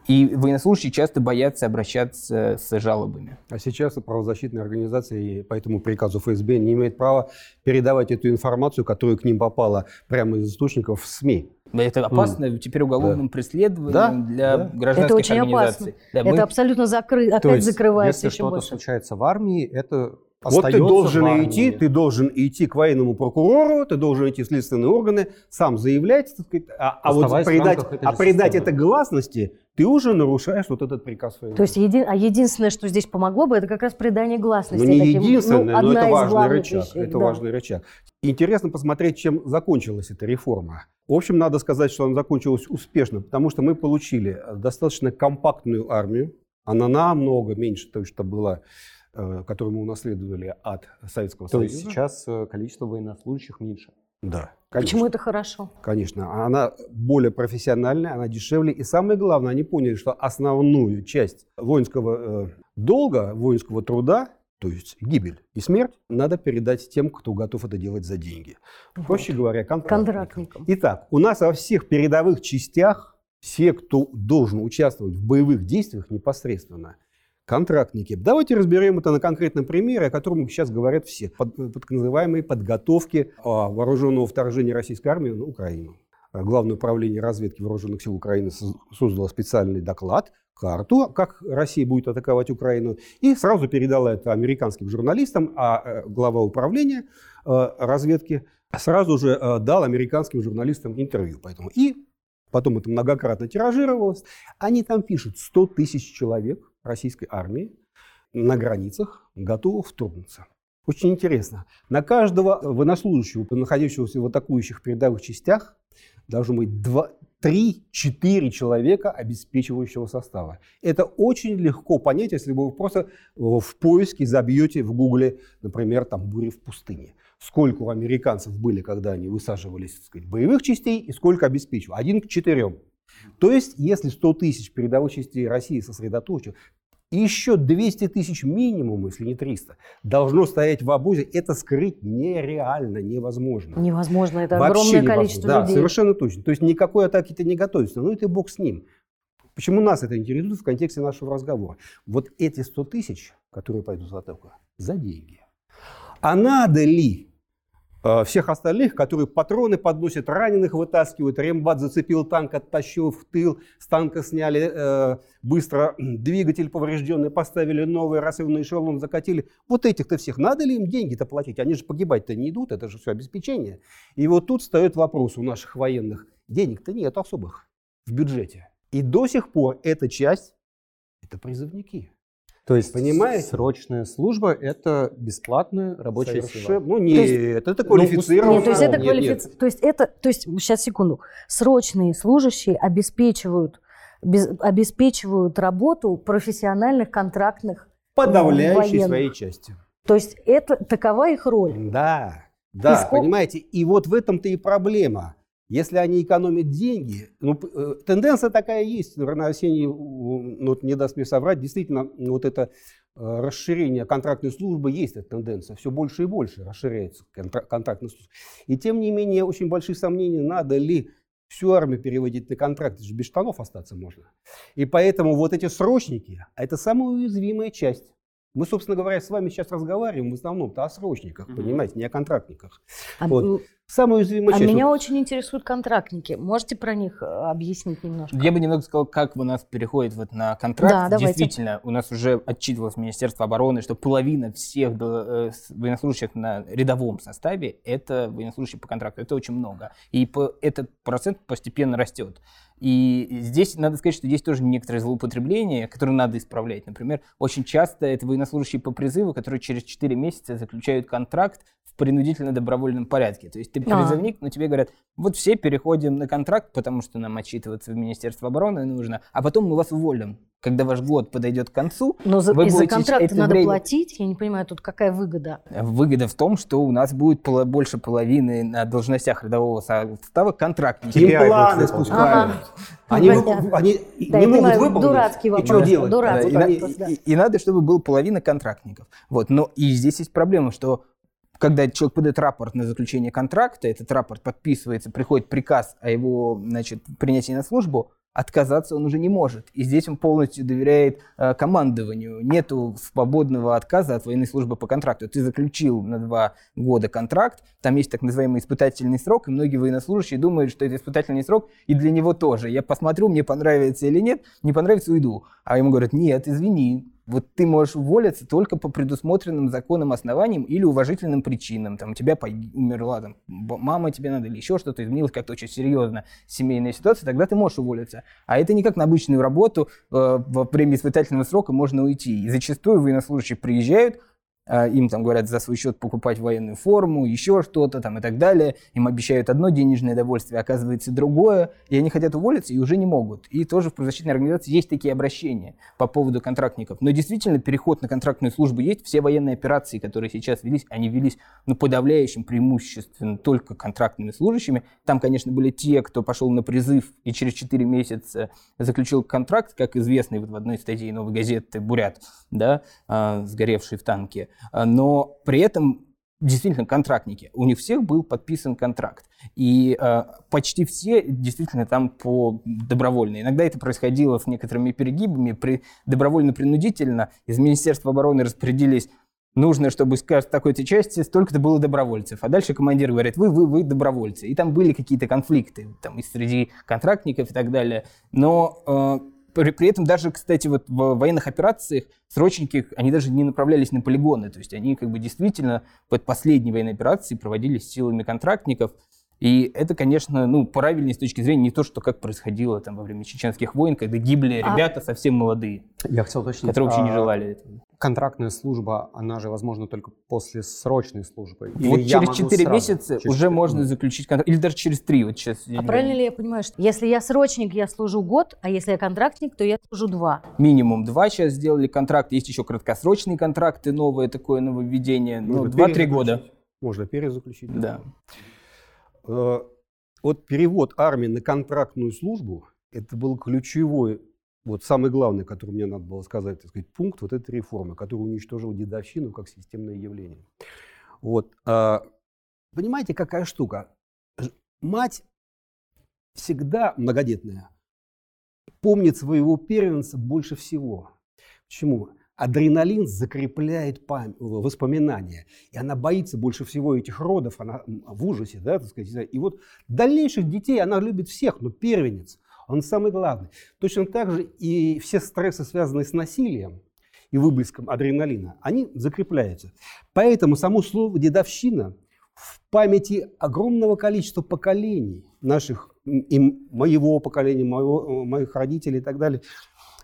И военнослужащие часто боятся обращаться с жалобами. А сейчас правозащитные организации по этому приказу ФСБ не имеют права передавать эту информацию, которая к ним попала прямо из источников в СМИ. Это опасно mm. теперь уголовным да. преследованием да? для да. гражданских это очень организаций. Опасно. Да, мы... Это абсолютно закры... опять есть, закрывается если что-то больше. случается в армии, это вот ты должен идти, ты должен идти к военному прокурору, ты должен идти в следственные органы, сам заявлять, так сказать, а, а вот придать, а придать это гласности, ты уже нарушаешь вот этот приказ То есть, еди, а единственное, что здесь помогло бы, это как раз придание гласности. Ну, не таким, единственное, ну, но это важный рычаг. Вещей, это да. важный рычаг. Интересно посмотреть, чем закончилась эта реформа. В общем, надо сказать, что она закончилась успешно, потому что мы получили достаточно компактную армию. Она намного меньше того, что было Э, которую мы унаследовали от Советского То Союза. То есть сейчас э, количество военнослужащих меньше? Да. Конечно. Почему это хорошо? Конечно. Она более профессиональная, она дешевле. И самое главное, они поняли, что основную часть воинского э, долга, воинского труда, то есть гибель и смерть, надо передать тем, кто готов это делать за деньги. Проще вот. говоря, контрактникам. контрактникам. Итак, у нас во всех передовых частях все, кто должен участвовать в боевых действиях непосредственно, контрактники. Давайте разберем это на конкретном примере, о котором сейчас говорят все. Под, под называемой подготовки а, вооруженного вторжения российской армии на Украину. Главное управление разведки вооруженных сил Украины создало специальный доклад, карту, как Россия будет атаковать Украину, и сразу передала это американским журналистам, а э, глава управления э, разведки сразу же э, дал американским журналистам интервью. Поэтому. И потом это многократно тиражировалось. Они там пишут 100 тысяч человек российской армии на границах готовы вторгнуться. Очень интересно. На каждого военнослужащего, находящегося в атакующих передовых частях, должно быть 3-4 человека обеспечивающего состава. Это очень легко понять, если вы просто в поиске забьете в гугле, например, там «бури в пустыне». Сколько у американцев были, когда они высаживались сказать, боевых частей, и сколько обеспечивал. Один к четырем. То есть, если 100 тысяч передовых частей России сосредоточено, и еще 200 тысяч минимум, если не 300, должно стоять в обозе. Это скрыть нереально, невозможно. Невозможно, это Вообще огромное невозможно. количество да, людей. совершенно точно. То есть никакой атаки-то не готовится. Ну это бог с ним. Почему нас это интересует в контексте нашего разговора? Вот эти 100 тысяч, которые пойдут в атаку, за деньги. А надо ли всех остальных, которые патроны подносят, раненых вытаскивают, рембат зацепил танк, оттащил в тыл, с танка сняли э, быстро двигатель поврежденный, поставили новый, рассыльный эшелон закатили. Вот этих-то всех, надо ли им деньги-то платить? Они же погибать-то не идут, это же все обеспечение. И вот тут встает вопрос у наших военных. Денег-то нет особых в бюджете. И до сих пор эта часть, это призывники. То есть Понимаете? срочная служба – это бесплатная рабочая Совершенно. сила? Ну нет, есть, это квалифицированная. Нет, то есть это квалифици... То есть это, то есть сейчас секунду, срочные служащие обеспечивают без, обеспечивают работу профессиональных контрактных подавляющей военных. своей части. То есть это такова их роль. Да, да, и сколько... понимаете, и вот в этом-то и проблема. Если они экономят деньги, ну, э, тенденция такая есть, наверное, Арсений ну, не даст мне соврать, действительно, вот это э, расширение контрактной службы есть эта тенденция, все больше и больше расширяется контрактная служба. И тем не менее, очень большие сомнения, надо ли всю армию переводить на контракт, без штанов остаться можно. И поэтому вот эти срочники, а это самая уязвимая часть. Мы, собственно говоря, с вами сейчас разговариваем в основном-то о срочниках, mm-hmm. понимаете, не о контрактниках. А, вот. Самая уязвимая а часть. меня очень интересуют контрактники. Можете про них э, объяснить немножко? Я бы немного сказал, как у нас переходит вот на контракт. Да, Действительно, у нас уже отчитывалось Министерство обороны, что половина всех э, военнослужащих на рядовом составе – это военнослужащие по контракту. Это очень много. И по, этот процент постепенно растет. И здесь надо сказать, что здесь тоже некоторые злоупотребления, которые надо исправлять. Например, очень часто это военнослужащие по призыву, которые через 4 месяца заключают контракт в принудительно добровольном порядке. То есть Ты призывник, но тебе говорят, вот все переходим на контракт, потому что нам отчитываться в Министерство обороны нужно, а потом мы вас уволим когда ваш год подойдет к концу, но за, из-за контракта надо время... платить. Я не понимаю, тут какая выгода? Выгода в том, что у нас будет поло- больше половины на должностях рядового состава контрактников. Им планы спускают. Ага. Они, ну, они да, не могут понимаю, выполнить. Дурацкий вопрос. И что делать? Дурацкий да, вопрос, и, да. и, и надо, чтобы было половина контрактников. Вот. Но и здесь есть проблема, что когда человек подает рапорт на заключение контракта, этот рапорт подписывается, приходит приказ о его значит, принятии на службу, отказаться он уже не может. И здесь он полностью доверяет э, командованию. Нету свободного отказа от военной службы по контракту. Ты заключил на два года контракт, там есть так называемый испытательный срок, и многие военнослужащие думают, что это испытательный срок и для него тоже. Я посмотрю, мне понравится или нет, не понравится, уйду. А ему говорят, нет, извини, вот ты можешь уволиться только по предусмотренным законом основаниям или уважительным причинам. Там у тебя умерла там, мама тебе надо или еще что-то, изменилось как-то очень серьезно семейная ситуация, тогда ты можешь уволиться. А это не как на обычную работу, э, во время испытательного срока можно уйти. И зачастую военнослужащие приезжают, им там говорят за свой счет покупать военную форму, еще что-то там и так далее. Им обещают одно денежное удовольствие, оказывается другое, и они хотят уволиться и уже не могут. И тоже в правозащитной организации есть такие обращения по поводу контрактников. Но действительно переход на контрактную службу есть. Все военные операции, которые сейчас велись, они велись ну, подавляющим преимущественно только контрактными служащими. Там, конечно, были те, кто пошел на призыв и через 4 месяца заключил контракт, как известный вот в одной статье «Новой газеты» Бурят, да, а, сгоревший в танке. А, но при этом действительно контрактники. У них всех был подписан контракт. И э, почти все действительно там по добровольно. Иногда это происходило с некоторыми перегибами. При, добровольно-принудительно из Министерства обороны распорядились нужно, чтобы с такой-то части столько-то было добровольцев. А дальше командир говорит, вы, вы, вы добровольцы. И там были какие-то конфликты там, и среди контрактников и так далее. Но э, при, при этом даже, кстати, вот в военных операциях срочники, они даже не направлялись на полигоны, то есть они как бы действительно под последние военные операции проводились силами контрактников, и это, конечно, ну, правильнее с точки зрения не то, что как происходило там во время чеченских войн, когда гибли а... ребята совсем молодые. Я хотел уточнить. Которые вообще а... не желали этого. Контрактная служба, она же возможна только после срочной службы. Или вот через 4 сразу, месяца через уже 4... можно заключить контракт. Или даже через 3. Вот сейчас а правильно ли я понимаю, что если я срочник, я служу год, а если я контрактник, то я служу 2? Минимум 2 сейчас сделали контракт. Есть еще краткосрочные контракты, новое такое нововведение. Ну, 2-3 года. Можно перезаключить. Да. Э, вот перевод армии на контрактную службу, это был ключевой, вот самый главный, который мне надо было сказать, так сказать, пункт вот этой реформы, который уничтожил дедовщину как системное явление. Вот. А, понимаете, какая штука? Мать всегда многодетная помнит своего первенца больше всего. Почему? Адреналин закрепляет память, воспоминания. И она боится больше всего этих родов, она в ужасе, да, так сказать. И вот дальнейших детей она любит всех, но первенец, он самый главный. Точно так же и все стрессы, связанные с насилием и выблеском адреналина, они закрепляются. Поэтому само слово «дедовщина» в памяти огромного количества поколений наших, и моего поколения, моего, моих родителей и так далее,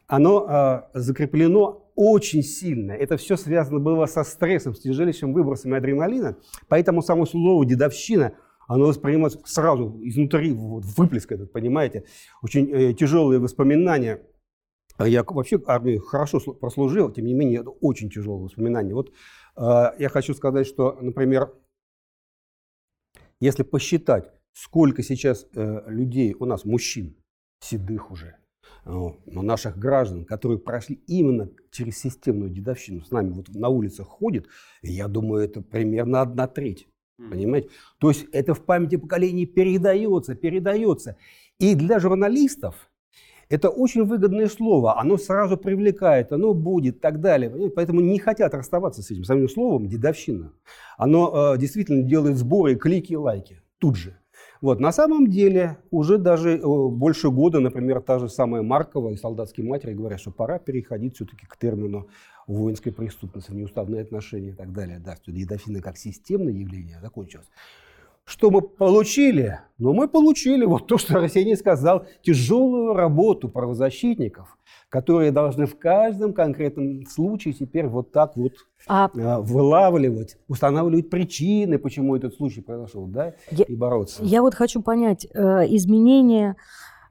оно э, закреплено очень сильно. Это все связано было со стрессом, с тяжелейшим выбросом адреналина. Поэтому само слово «дедовщина» оно воспринимается сразу изнутри, вот, выплеск этот, понимаете. Очень э, тяжелые воспоминания. Я вообще армию хорошо прослужил, тем не менее, это очень тяжелые воспоминания. Вот э, я хочу сказать, что, например, если посчитать, сколько сейчас э, людей у нас, мужчин, седых уже, наших граждан, которые прошли именно через системную дедовщину, с нами вот на улицах ходят, я думаю, это примерно одна треть. Понимаете? То есть это в памяти поколений передается, передается. И для журналистов это очень выгодное слово, оно сразу привлекает, оно будет и так далее. Поэтому не хотят расставаться с этим самим словом «дедовщина». Оно э, действительно делает сборы, клики, лайки тут же. Вот. На самом деле уже даже э, больше года, например, та же самая Маркова и солдатские матери говорят, что пора переходить все-таки к термину воинской преступности, неуставные отношения и так далее. Да, что едофильно как системное явление закончилось. Что мы получили? Ну, мы получили вот то, что Арсений сказал, тяжелую работу правозащитников, которые должны в каждом конкретном случае теперь вот так вот а... Э, вылавливать, устанавливать причины, почему этот случай произошел, да, я, и бороться. Я вот хочу понять, э, изменения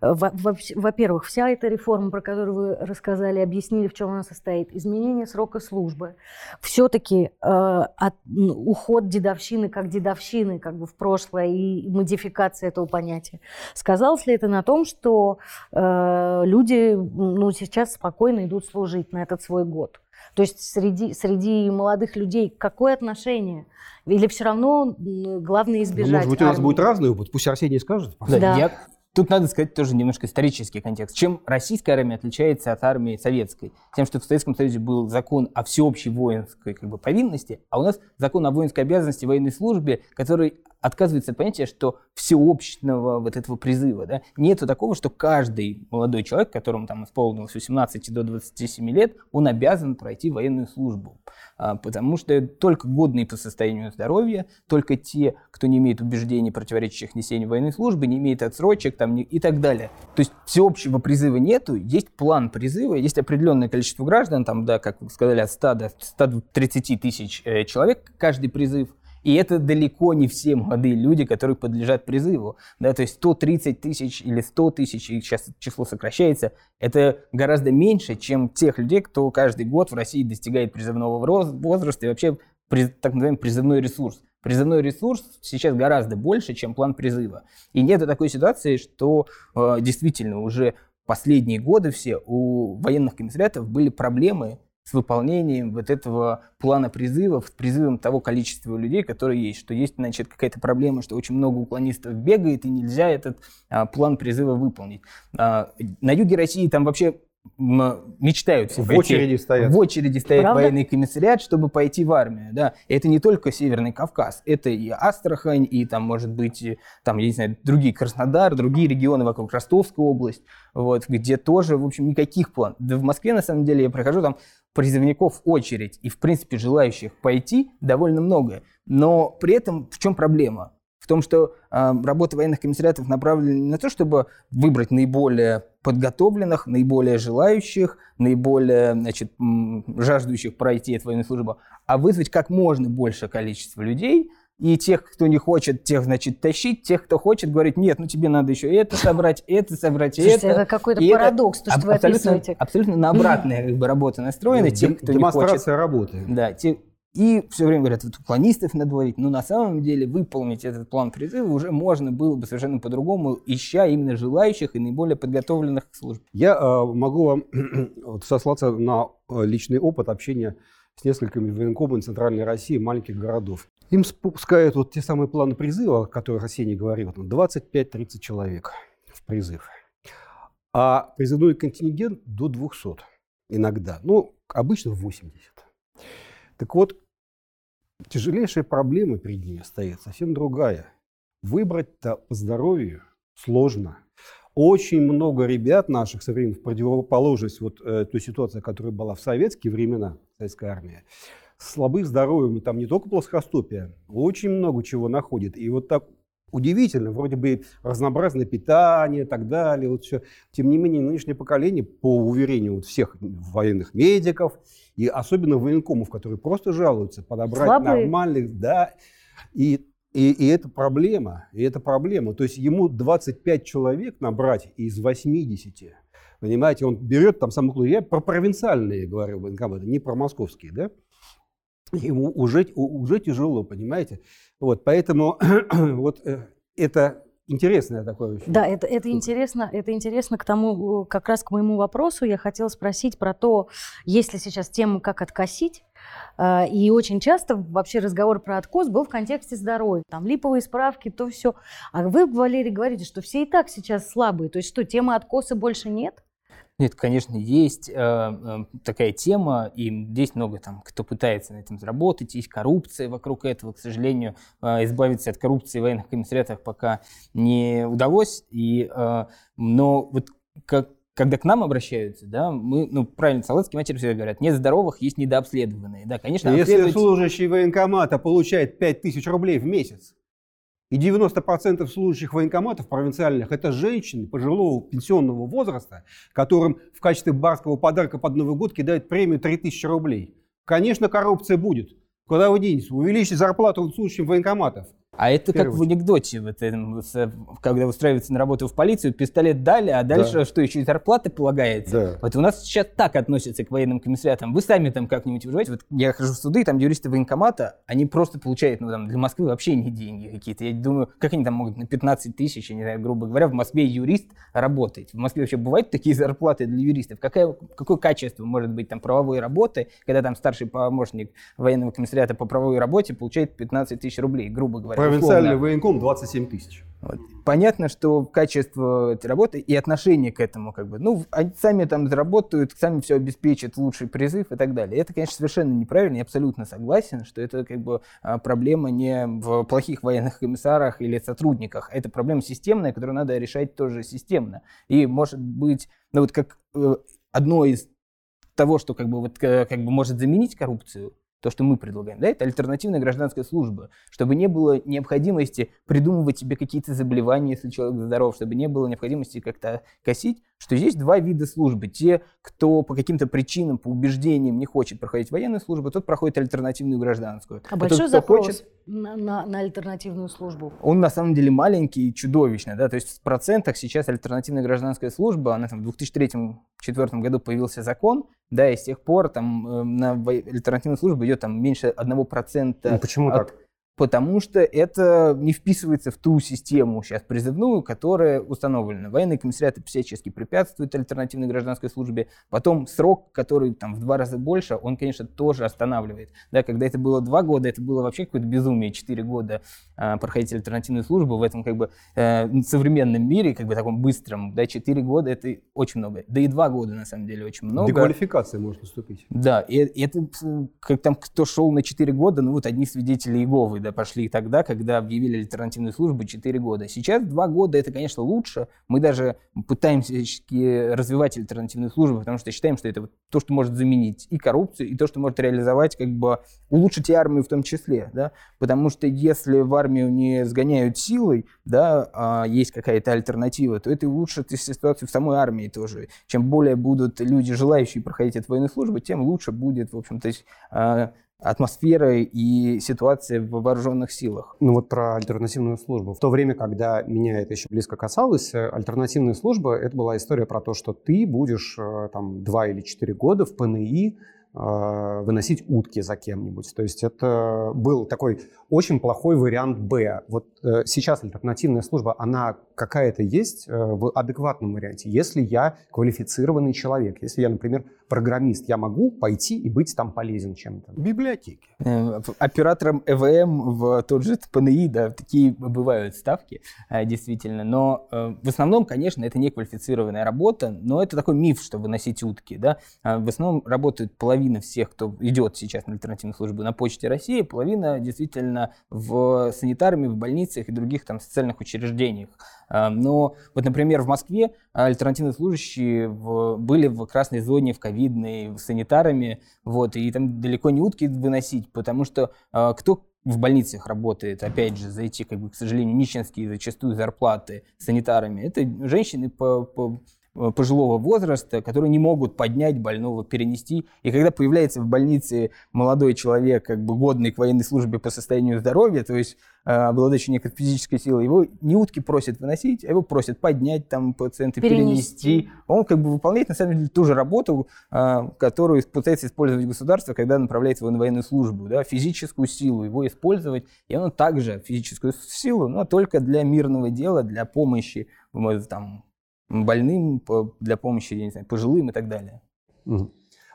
во-первых, вся эта реформа, про которую вы рассказали, объяснили, в чем она состоит, изменение срока службы, все-таки э, уход дедовщины как дедовщины как бы в прошлое и модификация этого понятия. Сказалось ли это на том, что э, люди ну, сейчас спокойно идут служить на этот свой год? То есть среди, среди молодых людей какое отношение? Или все равно главное избежать? Ну, может быть, у нас будет разный опыт. Пусть Арсений скажет. Да, да. Я Тут надо сказать тоже немножко исторический контекст. Чем российская армия отличается от армии советской? Тем, что в Советском Союзе был закон о всеобщей воинской как бы, повинности, а у нас закон о воинской обязанности военной службе, который отказывается от понятия, что всеобщего вот этого призыва. Да? Нету такого, что каждый молодой человек, которому там исполнилось 18 до 27 лет, он обязан пройти военную службу. А, потому что только годные по состоянию здоровья, только те, кто не имеет убеждений, противоречащих несению военной службы, не имеет отсрочек там, и так далее. То есть всеобщего призыва нету, есть план призыва, есть определенное количество граждан, там, да, как вы сказали, от 100 до 130 тысяч э, человек каждый призыв – и это далеко не все молодые люди, которые подлежат призыву. Да, то есть 130 тысяч или 100 тысяч, и сейчас число сокращается, это гораздо меньше, чем тех людей, кто каждый год в России достигает призывного возраста и вообще так называемый призывной ресурс. Призывной ресурс сейчас гораздо больше, чем план призыва. И нет такой ситуации, что э, действительно уже последние годы все у военных комиссариатов были проблемы с выполнением вот этого плана призывов, с призывом того количества людей, которые есть. Что есть, значит, какая-то проблема, что очень много уклонистов бегает, и нельзя этот а, план призыва выполнить. А, на юге России там вообще мечтают все в пойти, очереди стоят. В очереди стоит Правда? военный комиссариат, чтобы пойти в армию. Да. И это не только Северный Кавказ, это и Астрахань, и там, может быть, там, я не знаю, другие Краснодар, другие регионы вокруг Ростовской области, вот, где тоже, в общем, никаких планов. Да в Москве, на самом деле, я прохожу, там призывников очередь, и, в принципе, желающих пойти довольно много. Но при этом в чем проблема? В том, что э, работа военных комиссариатов направлена не на то, чтобы выбрать наиболее подготовленных, наиболее желающих, наиболее значит, жаждущих пройти эту военную службу, а вызвать как можно большее количество людей – и тех, кто не хочет, тех, значит, тащить, тех, кто хочет, говорить, нет, ну тебе надо еще это собрать, это собрать, Слушайте, это. это какой-то парадокс, то, что аб- вы абсолютно, описываете. Абсолютно на обратная как бы, работа настроена. Ну, тех, кто демонстрация не хочет, работы. Да, те, и все время говорят, вот уклонистов надо ловить. Но на самом деле выполнить этот план призыва уже можно было бы совершенно по-другому, ища именно желающих и наиболее подготовленных к службе. Я э, могу вам сослаться на э, личный опыт общения с несколькими военкомами Центральной России, маленьких городов. Им спускают вот те самые планы призыва, о которых Арсений говорил, 25-30 человек в призыв. А призывной контингент до 200 иногда. Ну, обычно 80. Так вот, тяжелейшая проблема перед ними стоит совсем другая. Выбрать-то по здоровью сложно. Очень много ребят наших современных, в противоположность вот э, той ситуации, которая была в советские времена, советская армия, слабых здоровьем, там не только плоскостопие, очень много чего находит. И вот так удивительно, вроде бы разнообразное питание и так далее, вот все. Тем не менее, нынешнее поколение, по уверению вот всех военных медиков, и особенно военкомов, которые просто жалуются, подобрать Слабые. нормальных, да, и и, и это проблема, и это проблема. То есть ему 25 человек набрать из 80, понимаете, он берет там самых я про провинциальные говорю военкоматы, не про московские, да, ему уже, уже тяжело, понимаете? Вот, поэтому вот э, это интересное такое очень. Да, это, это интересно, это интересно к тому, как раз к моему вопросу. Я хотела спросить про то, есть ли сейчас тема, как откосить. Э, и очень часто вообще разговор про откос был в контексте здоровья. Там липовые справки, то все. А вы, Валерий, говорите, что все и так сейчас слабые. То есть что, темы откоса больше нет? Нет, конечно, есть э, э, такая тема, и здесь много там, кто пытается на этом заработать, есть коррупция вокруг этого. К сожалению, э, избавиться от коррупции в военных комиссариатах пока не удалось. И, э, но вот как, когда к нам обращаются, да, мы, ну, правильно, солдатские матери всегда говорят, нет здоровых, есть недообследованные. Да, конечно, Если служащий военкомата получает 5000 рублей в месяц, И 90% служащих военкоматов провинциальных – это женщины пожилого пенсионного возраста, которым в качестве барского подарка под Новый год кидают премию 3000 рублей. Конечно, коррупция будет. Куда вы денетесь? Увеличьте зарплату служащим военкоматов. А это как в анекдоте, вот, когда устраивается на работу в полицию, пистолет дали, а дальше да. что, еще и зарплаты полагается? Да. Вот у нас сейчас так относятся к военным комиссариатам. Вы сами там как-нибудь выживаете? Вот я хожу в суды, там юристы военкомата, они просто получают, ну там для Москвы вообще не деньги какие-то. Я думаю, как они там могут на 15 тысяч, я не знаю, грубо говоря, в Москве юрист работает. В Москве вообще бывают такие зарплаты для юристов? Какое, какое качество может быть там правовой работы, когда там старший помощник военного комиссариата по правовой работе получает 15 тысяч рублей, грубо говоря? Провинциальный военком 27 тысяч. Вот. Понятно, что качество этой работы и отношение к этому, как бы, ну, они сами там заработают, сами все обеспечат, лучший призыв и так далее. Это, конечно, совершенно неправильно, я абсолютно согласен, что это как бы а, проблема не в плохих военных комиссарах или сотрудниках, это проблема системная, которую надо решать тоже системно. И, может быть, ну вот как э, одно из того, что как бы, вот, как бы может заменить коррупцию, то, что мы предлагаем, да, это альтернативная гражданская служба, чтобы не было необходимости придумывать себе какие-то заболевания, если человек здоров, чтобы не было необходимости как-то косить, что есть два вида службы. Те, кто по каким-то причинам, по убеждениям не хочет проходить военную службу, тот проходит альтернативную гражданскую. А, а большой тот, запрос хочет, на, на, на альтернативную службу? Он на самом деле маленький и чудовищный. Да? То есть в процентах сейчас альтернативная гражданская служба, она там в 2003-2004 году появился закон, да, и с тех пор там э, на альтернативную службу идет там меньше 1%. Ну, почему от, так? Потому что это не вписывается в ту систему сейчас призывную, которая установлена. Военные комиссариаты всячески препятствуют альтернативной гражданской службе. Потом срок, который там в два раза больше, он, конечно, тоже останавливает. Да, когда это было два года, это было вообще какое-то безумие, четыре года э, проходить альтернативную службу в этом как бы э, современном мире, как бы таком быстром, да, четыре года это очень много. Да и два года на самом деле очень много. Деквалификация может наступить. Да, и, и это как там кто шел на четыре года, ну вот одни свидетели Иеговы, да, пошли тогда, когда объявили альтернативную службу 4 года. Сейчас 2 года это, конечно, лучше. Мы даже пытаемся развивать альтернативную службу, потому что считаем, что это вот то, что может заменить и коррупцию, и то, что может реализовать, как бы улучшить и армию в том числе. Да? Потому что если в армию не сгоняют силой, да, а есть какая-то альтернатива, то это улучшит ситуацию в самой армии тоже. Чем более будут люди, желающие проходить эту военную службу, тем лучше будет, в общем-то, а, атмосфера и ситуация в вооруженных силах. Ну вот про альтернативную службу. В то время, когда меня это еще близко касалось, э, альтернативная служба — это была история про то, что ты будешь э, там два или четыре года в ПНИ Э, выносить утки за кем-нибудь. То есть это был такой очень плохой вариант Б. Вот сейчас альтернативная служба, она какая-то есть в адекватном варианте. Если я квалифицированный человек, если я, например, программист, я могу пойти и быть там полезен чем-то. Библиотеки. Оператором ЭВМ в тот же ПНИ, да, такие бывают ставки, действительно. Но в основном, конечно, это не квалифицированная работа, но это такой миф, что выносить утки. Да? В основном работают половина половина всех, кто идет сейчас на альтернативную службу на Почте России, половина действительно в санитарами, в больницах и других там социальных учреждениях. А, но вот, например, в Москве альтернативные служащие в, были в красной зоне, в ковидной, с санитарами, вот, и там далеко не утки выносить, потому что а, кто в больницах работает, опять же, за эти, как бы, к сожалению, нищенские зачастую зарплаты санитарами, это женщины по, по пожилого возраста, которые не могут поднять больного, перенести. И когда появляется в больнице молодой человек, как бы годный к военной службе по состоянию здоровья, то есть э, обладающий некой физической силой, его не утки просят выносить, а его просят поднять там пациента, перенести. перенести. Он как бы выполняет на самом деле ту же работу, э, которую пытается использовать государство, когда направляет его на военную службу, да, физическую силу его использовать, и он также физическую силу, но только для мирного дела, для помощи там, больным, для помощи, я не знаю, пожилым и так далее.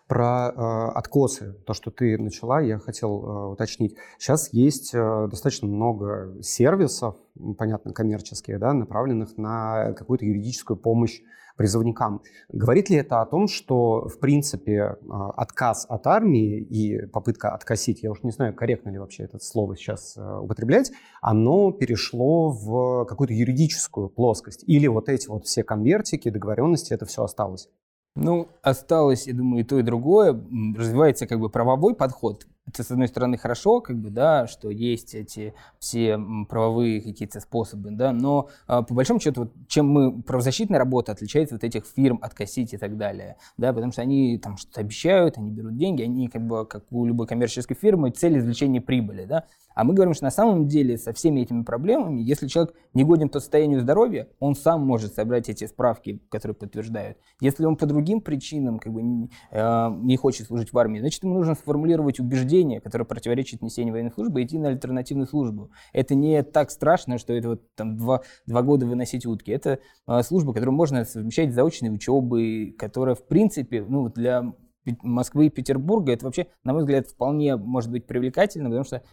Про э, откосы, то, что ты начала, я хотел э, уточнить. Сейчас есть э, достаточно много сервисов, понятно, коммерческих, да, направленных на какую-то юридическую помощь призывникам. Говорит ли это о том, что, в принципе, а, отказ от армии и попытка откосить, я уж не знаю, корректно ли вообще это слово сейчас э, употреблять, оно перешло в какую-то юридическую плоскость? Или вот эти вот все конвертики, договоренности, это все осталось? Ну, осталось, я думаю, и то, и другое. Развивается как бы правовой подход это, с одной стороны, хорошо, как бы, да, что есть эти все правовые какие-то способы, да, но а, по большому счету, вот, чем мы, правозащитная работа отличается от этих фирм откосить и так далее, да, потому что они там что-то обещают, они берут деньги, они как бы, как у любой коммерческой фирмы, цель извлечения прибыли, да, а мы говорим, что на самом деле со всеми этими проблемами, если человек не годен по состоянию здоровья, он сам может собрать эти справки, которые подтверждают. Если он по другим причинам как бы, не, э, не хочет служить в армии, значит, ему нужно сформулировать убеждение, которое противоречит несению военной службы, и идти на альтернативную службу. Это не так страшно, что это вот там два, два года выносить утки. Это э, служба, которую можно совмещать с заочной учебой, которая, в принципе, ну, для Москвы и Петербурга, это вообще, на мой взгляд, вполне может быть привлекательно, потому что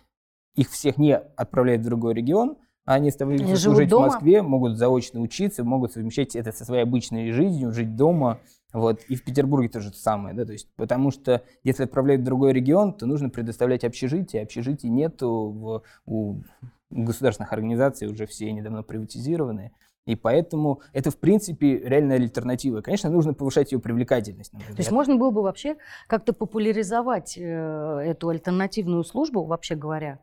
их всех не отправляют в другой регион, а они оставляются служить дома. в Москве, могут заочно учиться, могут совмещать это со своей обычной жизнью, жить дома. Вот. И в Петербурге то же самое. Да? То есть, потому что если отправляют в другой регион, то нужно предоставлять общежитие. Общежитий нету в, у государственных организаций, уже все недавно приватизированы. И поэтому это, в принципе, реальная альтернатива. Конечно, нужно повышать ее привлекательность. То есть можно было бы вообще как-то популяризовать э, эту альтернативную службу, вообще говоря.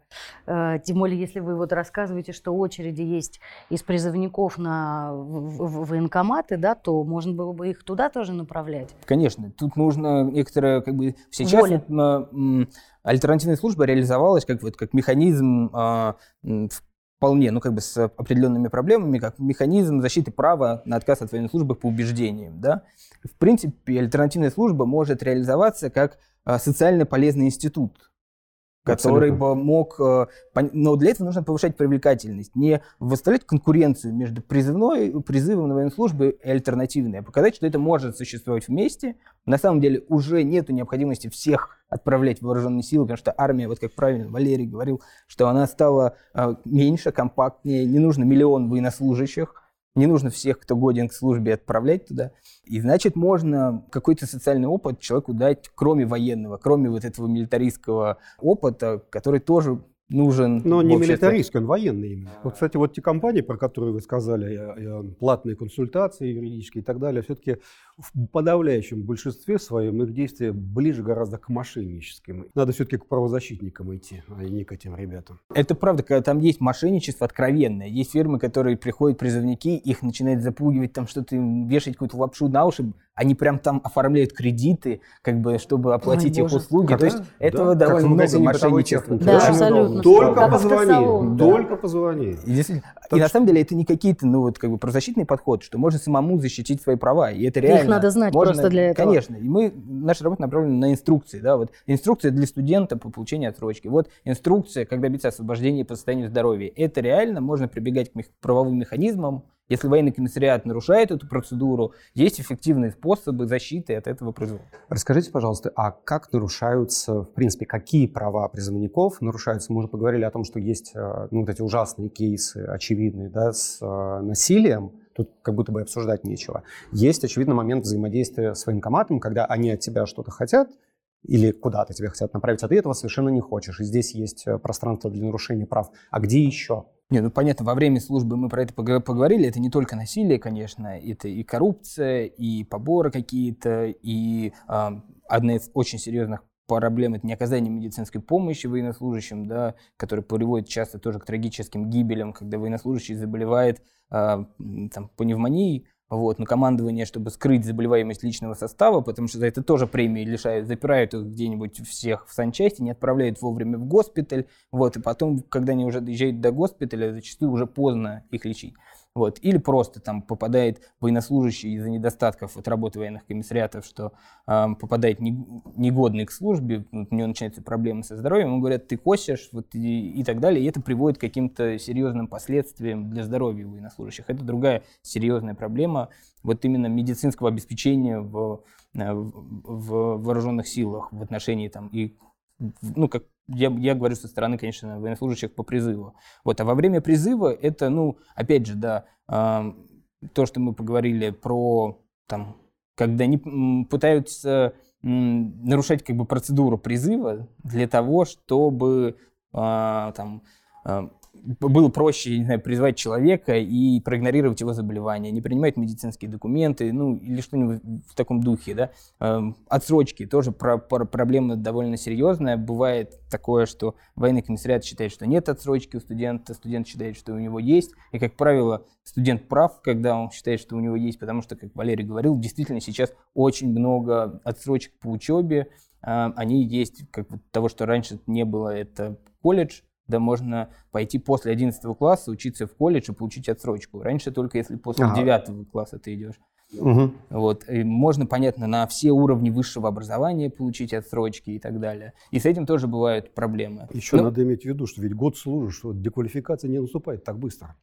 Э, тем более, если вы вот рассказываете, что очереди есть из призывников на в, в, военкоматы, да, то можно было бы их туда тоже направлять. Конечно. Тут нужно некоторое, как бы, сейчас вот, альтернативная служба реализовалась как, вот, как механизм э, в вполне, ну, как бы с определенными проблемами, как механизм защиты права на отказ от военной службы по убеждениям, да. В принципе, альтернативная служба может реализоваться как а, социально полезный институт, который Абсолютно. бы мог... Э, но для этого нужно повышать привлекательность, не выставлять конкуренцию между призывной, призывом на военную службу и альтернативной, а показать, что это может существовать вместе. На самом деле уже нет необходимости всех отправлять в вооруженные силы, потому что армия, вот как правильно Валерий говорил, что она стала э, меньше, компактнее, не нужно миллион военнослужащих, не нужно всех, кто годен к службе, отправлять туда. И значит, можно какой-то социальный опыт человеку дать, кроме военного, кроме вот этого милитаристского опыта, который тоже нужен. Но не милитаристский, он военный именно. Вот, кстати, вот те компании, про которые вы сказали, платные консультации юридические и так далее, все-таки в подавляющем большинстве своем их действия ближе гораздо к мошенническим. Надо все-таки к правозащитникам идти, а не к этим ребятам. Это правда, когда там есть мошенничество откровенное. Есть фирмы, которые приходят призывники, их начинают запугивать, там что-то вешать какую-то лапшу на уши, они прям там оформляют кредиты, как бы, чтобы оплатить Ой, их услуги. Как, То есть да? этого да, довольно много мошенничества. Да, Очень абсолютно. Только позвони, только позвони. И, действительно, и на самом деле это не какие-то, ну вот как бы правозащитный подход, что можно самому защитить свои права, и это реально. Их надо знать можно, просто для этого. Конечно, и мы, наша работа направлена на инструкции, да, вот инструкция для студента по получению отсрочки, вот инструкция, как добиться освобождения по состоянию здоровья. Это реально можно прибегать к правовым механизмам, если военный комиссариат нарушает эту процедуру, есть эффективные способы защиты от этого произвола. Расскажите, пожалуйста, а как нарушаются, в принципе, какие права призывников нарушаются? Мы уже поговорили о том, что есть э, ну, вот эти ужасные кейсы, очевидные, да, с э, насилием, тут как будто бы обсуждать нечего. Есть, очевидно, момент взаимодействия с военкоматом, когда они от тебя что-то хотят, или куда-то тебя хотят направить, а ты этого совершенно не хочешь. И здесь есть э, пространство для нарушения прав. А где еще? Не, ну понятно, во время службы мы про это поговорили. Это не только насилие, конечно, это и коррупция, и поборы какие-то, и э, одна из очень серьезных проблем это не оказание медицинской помощи военнослужащим, да, который приводит часто тоже к трагическим гибелям, когда военнослужащий заболевает э, там, пневмонией, вот, но командование, чтобы скрыть заболеваемость личного состава, потому что за это тоже премии лишают, запирают их где-нибудь всех в санчасти, не отправляют вовремя в госпиталь, вот, и потом, когда они уже доезжают до госпиталя, зачастую уже поздно их лечить. Вот. Или просто там попадает военнослужащий из-за недостатков от работы военных комиссариатов, что э, попадает не, негодный к службе, у него начинаются проблемы со здоровьем, ему говорят, ты косишь, вот, и, и так далее, и это приводит к каким-то серьезным последствиям для здоровья военнослужащих. Это другая серьезная проблема, вот именно медицинского обеспечения в, э, в, в вооруженных силах в отношении там и ну, как я, я говорю со стороны, конечно, военнослужащих по призыву. Вот, а во время призыва это, ну, опять же, да, э, то, что мы поговорили про, там, когда они пытаются нарушать как бы процедуру призыва для того, чтобы э, там, э, было проще, не знаю, призвать человека и проигнорировать его заболевание, не принимать медицинские документы, ну, или что-нибудь в таком духе, да. Эм, отсрочки тоже про, про, проблема довольно серьезная. Бывает такое, что военный комиссариат считает, что нет отсрочки у студента, студент считает, что у него есть, и, как правило, студент прав, когда он считает, что у него есть, потому что, как Валерий говорил, действительно сейчас очень много отсрочек по учебе, а, они есть, как того, что раньше не было, это колледж, да можно пойти после 11 класса учиться в колледж и получить отсрочку. Раньше только если после ага. 9 класса ты идешь. Угу. Вот. И можно, понятно, на все уровни высшего образования получить отсрочки и так далее. И с этим тоже бывают проблемы. Еще Но... надо иметь в виду, что ведь год служишь, что деквалификация не наступает так быстро.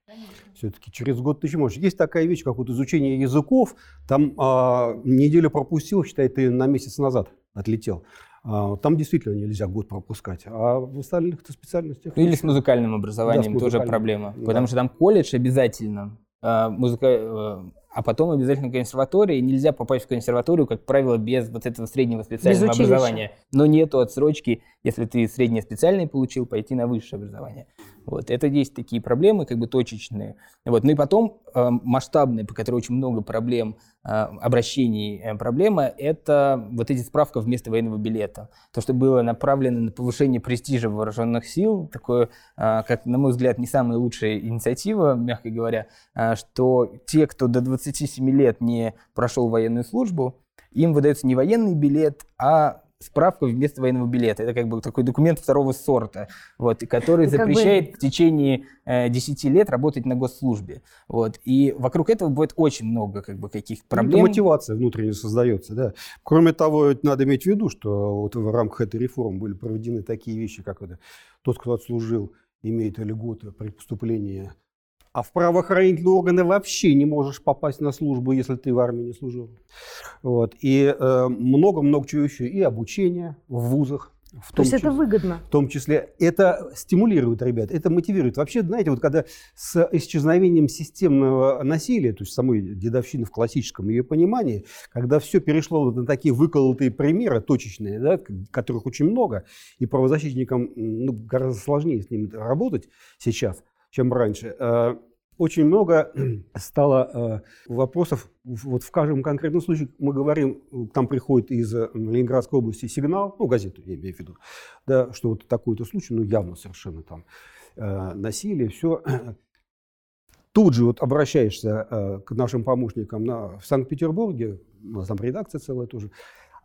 Все-таки через год ты еще можешь. Есть такая вещь, как вот изучение языков. Там а, неделю пропустил, считай, ты на месяц назад отлетел. А, там действительно нельзя год пропускать. А в остальных специальностях... Или с музыкальным образованием да, тоже проблема. Да. Потому что там колледж обязательно. А, музыка... А потом обязательно консерватория. И нельзя попасть в консерваторию, как правило, без вот этого среднего специального образования. Но нету отсрочки, если ты среднее специальное получил, пойти на высшее образование. Вот. Это есть такие проблемы, как бы точечные. Вот. Ну и потом э, масштабные, по которой очень много проблем, э, обращений э, проблема, это вот эти справка вместо военного билета. То, что было направлено на повышение престижа вооруженных сил, такое, э, как, на мой взгляд, не самая лучшая инициатива, мягко говоря, э, что те, кто до 27 лет не прошел военную службу, им выдается не военный билет, а справка вместо военного билета. Это как бы такой документ второго сорта, вот, который ну, запрещает бы... в течение э, 10 лет работать на госслужбе. Вот. И вокруг этого будет очень много как бы, каких-то ну, проблем. Это мотивация внутренне создается. Да. Кроме того, надо иметь в виду, что вот в рамках этой реформы были проведены такие вещи, как это, тот, кто отслужил, имеет льготы при поступлении а в правоохранительные органы вообще не можешь попасть на службу, если ты в армии не служил. Вот. И э, много-много чего еще. И обучение в вузах. В То есть числе, это выгодно? В том числе это стимулирует ребят, это мотивирует. Вообще, знаете, вот когда с исчезновением системного насилия, то есть самой дедовщины в классическом ее понимании, когда все перешло на такие выколотые примеры, точечные, да, которых очень много, и правозащитникам ну, гораздо сложнее с ними работать сейчас, чем раньше, э, очень много стало э, вопросов. Вот в каждом конкретном случае мы говорим, там приходит из э, Ленинградской области сигнал, ну, газету я имею в виду, да, что вот такой-то случай, ну, явно совершенно там э, насилие, все. Тут же вот обращаешься к нашим помощникам на, в Санкт-Петербурге, у нас там редакция целая тоже,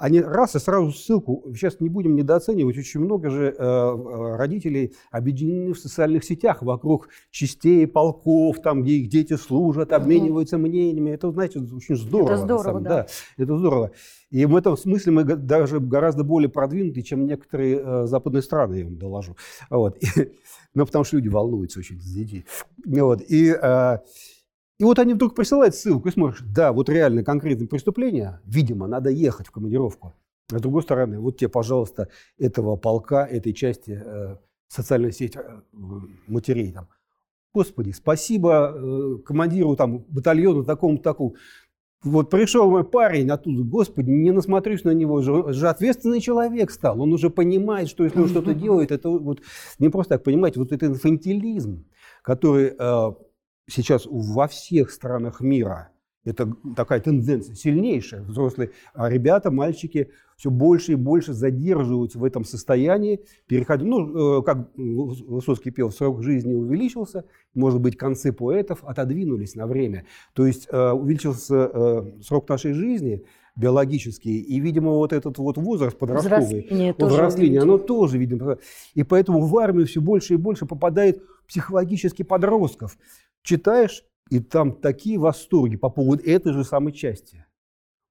они раз и сразу ссылку, сейчас не будем недооценивать, очень много же э, э, родителей объединены в социальных сетях вокруг частей, полков, там, где их дети служат, обмениваются мнениями. Это, знаете, очень здорово. Это здорово, самом, да. да. Это здорово. И в этом смысле мы даже гораздо более продвинуты, чем некоторые э, западные страны, я вам доложу. Вот. ну, потому что люди волнуются очень за детей. Вот. И... Э, и вот они вдруг присылают ссылку и смотришь, да, вот реально конкретное преступление, видимо, надо ехать в командировку. А с другой стороны, вот тебе, пожалуйста, этого полка, этой части э, социальной сети э, матерей там. Господи, спасибо э, командиру там батальона такому-то такому. Вот пришел мой парень оттуда, господи, не насмотрюсь на него, же, же ответственный человек стал. Он уже понимает, что если он что-то делает, это вот не просто так, понимаете, вот это инфантилизм, который э, сейчас во всех странах мира это такая тенденция сильнейшая. Взрослые а ребята, мальчики все больше и больше задерживаются в этом состоянии. Переходя, ну, э, как Высоцкий пел, срок жизни увеличился, может быть, концы поэтов отодвинулись на время. То есть э, увеличился э, срок нашей жизни биологический, и, видимо, вот этот вот возраст подростковый, взросление, взросление оно тоже, видимо, и поэтому в армию все больше и больше попадает психологически подростков, читаешь, и там такие восторги по поводу этой же самой части.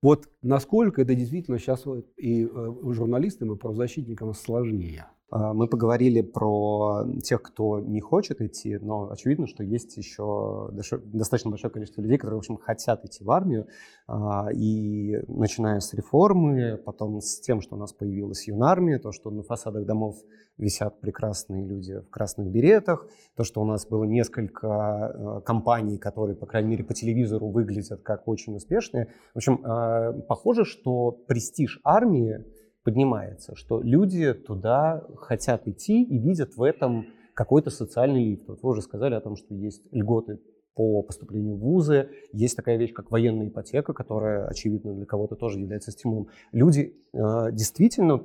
Вот насколько это действительно сейчас и э, журналистам, и правозащитникам сложнее. А, мы поговорили про тех, кто не хочет идти, но очевидно, что есть еще достаточно большое количество людей, которые, в общем, хотят идти в армию. А, и начиная с реформы, потом с тем, что у нас появилась юнармия, то, что на фасадах домов висят прекрасные люди в красных беретах, то, что у нас было несколько э, компаний, которые, по крайней мере, по телевизору выглядят как очень успешные. В общем, э, похоже, что престиж армии поднимается, что люди туда хотят идти и видят в этом какой-то социальный лифт. Вот вы уже сказали о том, что есть льготы по поступлению в вузы. Есть такая вещь, как военная ипотека, которая, очевидно, для кого-то тоже является стимулом. Люди э, действительно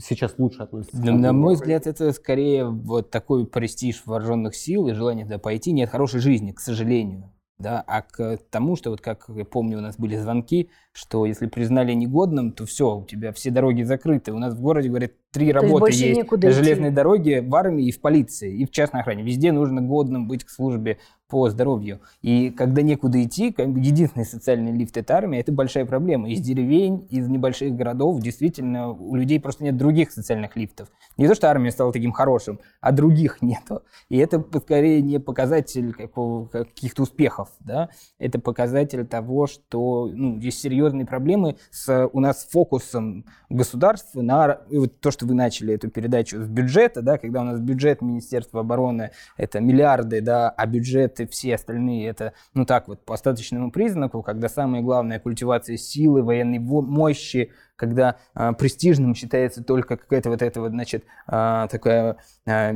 сейчас лучше относятся? На, на мой взгляд, это скорее вот такой престиж вооруженных сил и желание туда пойти. Нет хорошей жизни, к сожалению. Да, а к тому, что вот как я помню, у нас были звонки, что если признали негодным, то все, у тебя все дороги закрыты. У нас в городе, говорят, три То работы есть, есть на железной дороге, в армии и в полиции, и в частной охране. Везде нужно годным быть к службе по здоровью. И когда некуда идти, единственный социальный лифт – это армия, это большая проблема. Из деревень, из небольших городов действительно у людей просто нет других социальных лифтов. Не то, что армия стала таким хорошим, а других нету. И это скорее не показатель каких-то успехов, да? это показатель того, что ну, есть серьезные проблемы с у нас фокусом государства на и вот то, что вы начали эту передачу с бюджета, да, когда у нас бюджет Министерства обороны – это миллиарды, да, а бюджет и все остальные это, ну так вот, по остаточному признаку, когда самое главное культивация силы, военной мощи, когда э, престижным считается только какая-то вот эта вот, значит, э, такая э,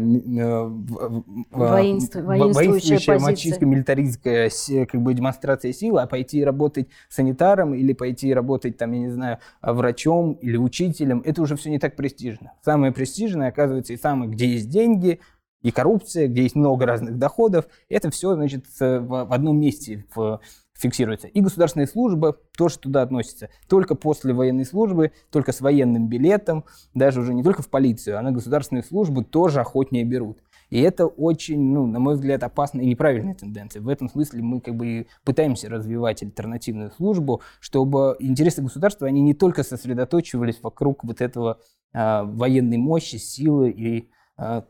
Воинство, воинствующая мачистская, милитаристская как бы демонстрация силы, а пойти работать санитаром или пойти работать, там, я не знаю, врачом или учителем, это уже все не так престижно. Самое престижное, оказывается, и самое, где есть деньги, и коррупция, где есть много разных доходов. Это все, значит, в одном месте фиксируется. И государственная служба тоже туда относится. Только после военной службы, только с военным билетом, даже уже не только в полицию, а на государственную службу тоже охотнее берут. И это очень, ну, на мой взгляд, опасная и неправильная тенденция. В этом смысле мы как бы пытаемся развивать альтернативную службу, чтобы интересы государства, они не только сосредоточивались вокруг вот этого э, военной мощи, силы и Э,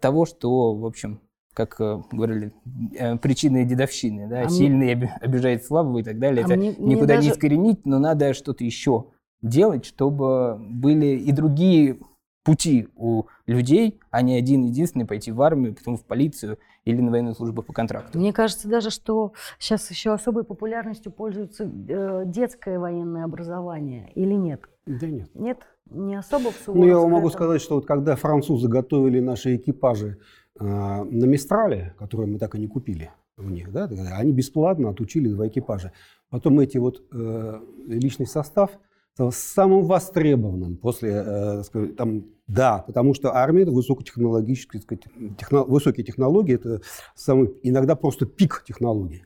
того, что, в общем, как э, говорили, э, причины дедовщины, да, а сильный мне... обижает слабого и так далее. А Это мне, никуда мне не искоренить, но надо что-то еще делать, чтобы были и другие пути у людей, а не один единственный пойти в армию, потом в полицию или на военную службу по контракту. Мне кажется даже, что сейчас еще особой популярностью пользуется детское военное образование или нет? Да нет. Нет? Не особо в Ну, я вам могу сказать, что вот когда французы готовили наши экипажи э, на Мистрале, которые мы так и не купили у них, да, они бесплатно отучили два экипажа. Потом эти вот э, личный состав самым востребованным после, э, сказать, там, да, потому что армия это высокотехнологические, сказать, техно, высокие технологии, это самый, иногда просто пик технологий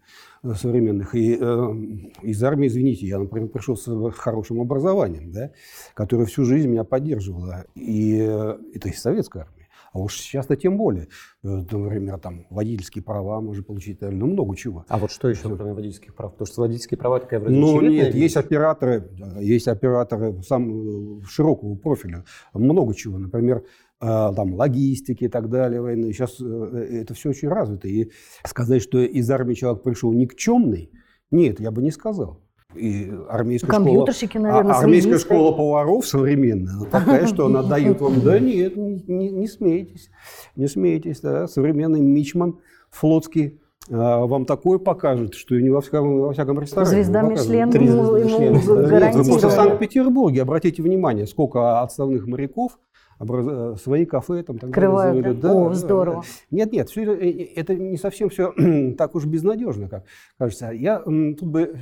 современных. И э, из армии, извините, я, например, пришел с хорошим образованием, да, которое всю жизнь меня поддерживало. И э, это из советской армии. А уж сейчас-то тем более. Э, например, там водительские права можно получить, ну, много чего. А вот что еще, кроме водительских прав? Потому что водительские права такая вроде Ну, нет, есть операторы, есть операторы сам, э, широкого профиля. Много чего. Например, там, логистики и так далее, войны. Сейчас э, э, это все очень развито. И сказать, что из армии человек пришел никчемный, нет, я бы не сказал. И армейская Компьютерщики, школа, наверное, армейская школа поваров современная, она такая, что она дает вам, да нет, не, не, смейтесь, не смейтесь, да, современный мичман флотский а, вам такое покажет, что не во всяком, во всяком ресторане. Звезда Мишлен Три ему, ему да, Нет, вы просто в Санкт-Петербурге обратите внимание, сколько отставных моряков образ... Э, свои кафе там так Открывают, далее. Да? О, здорово. Нет, нет, все это, э, э, это не совсем все так уж безнадежно, как кажется. Я тут бы,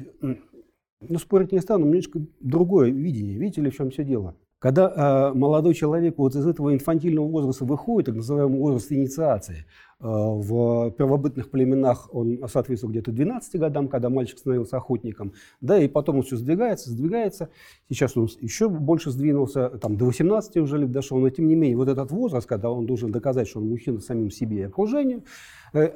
ну, спорить не стану, немножко другое видение. Видите ли, в чем все дело? Когда э, молодой человек вот из этого инфантильного возраста выходит, так называемый возраст инициации, э, в первобытных племенах он соответствует где-то 12 годам, когда мальчик становился охотником, да, и потом он все сдвигается, сдвигается, сейчас он еще больше сдвинулся, там до 18 уже лет дошел, но тем не менее вот этот возраст, когда он должен доказать, что он мужчина самим себе и окружению, э,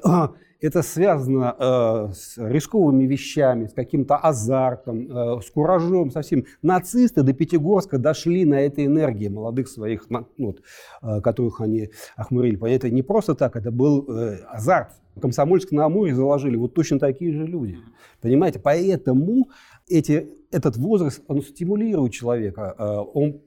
это связано э, с рисковыми вещами, с каким-то азартом, э, с куражом, совсем. Нацисты до Пятигорска дошли на этой энергии молодых своих, ну, вот, э, которых они охмурили. Это не просто так, это был э, азарт. Комсомольск на Амуре заложили вот точно такие же люди. Понимаете? Поэтому эти, этот возраст, он стимулирует человека, э, он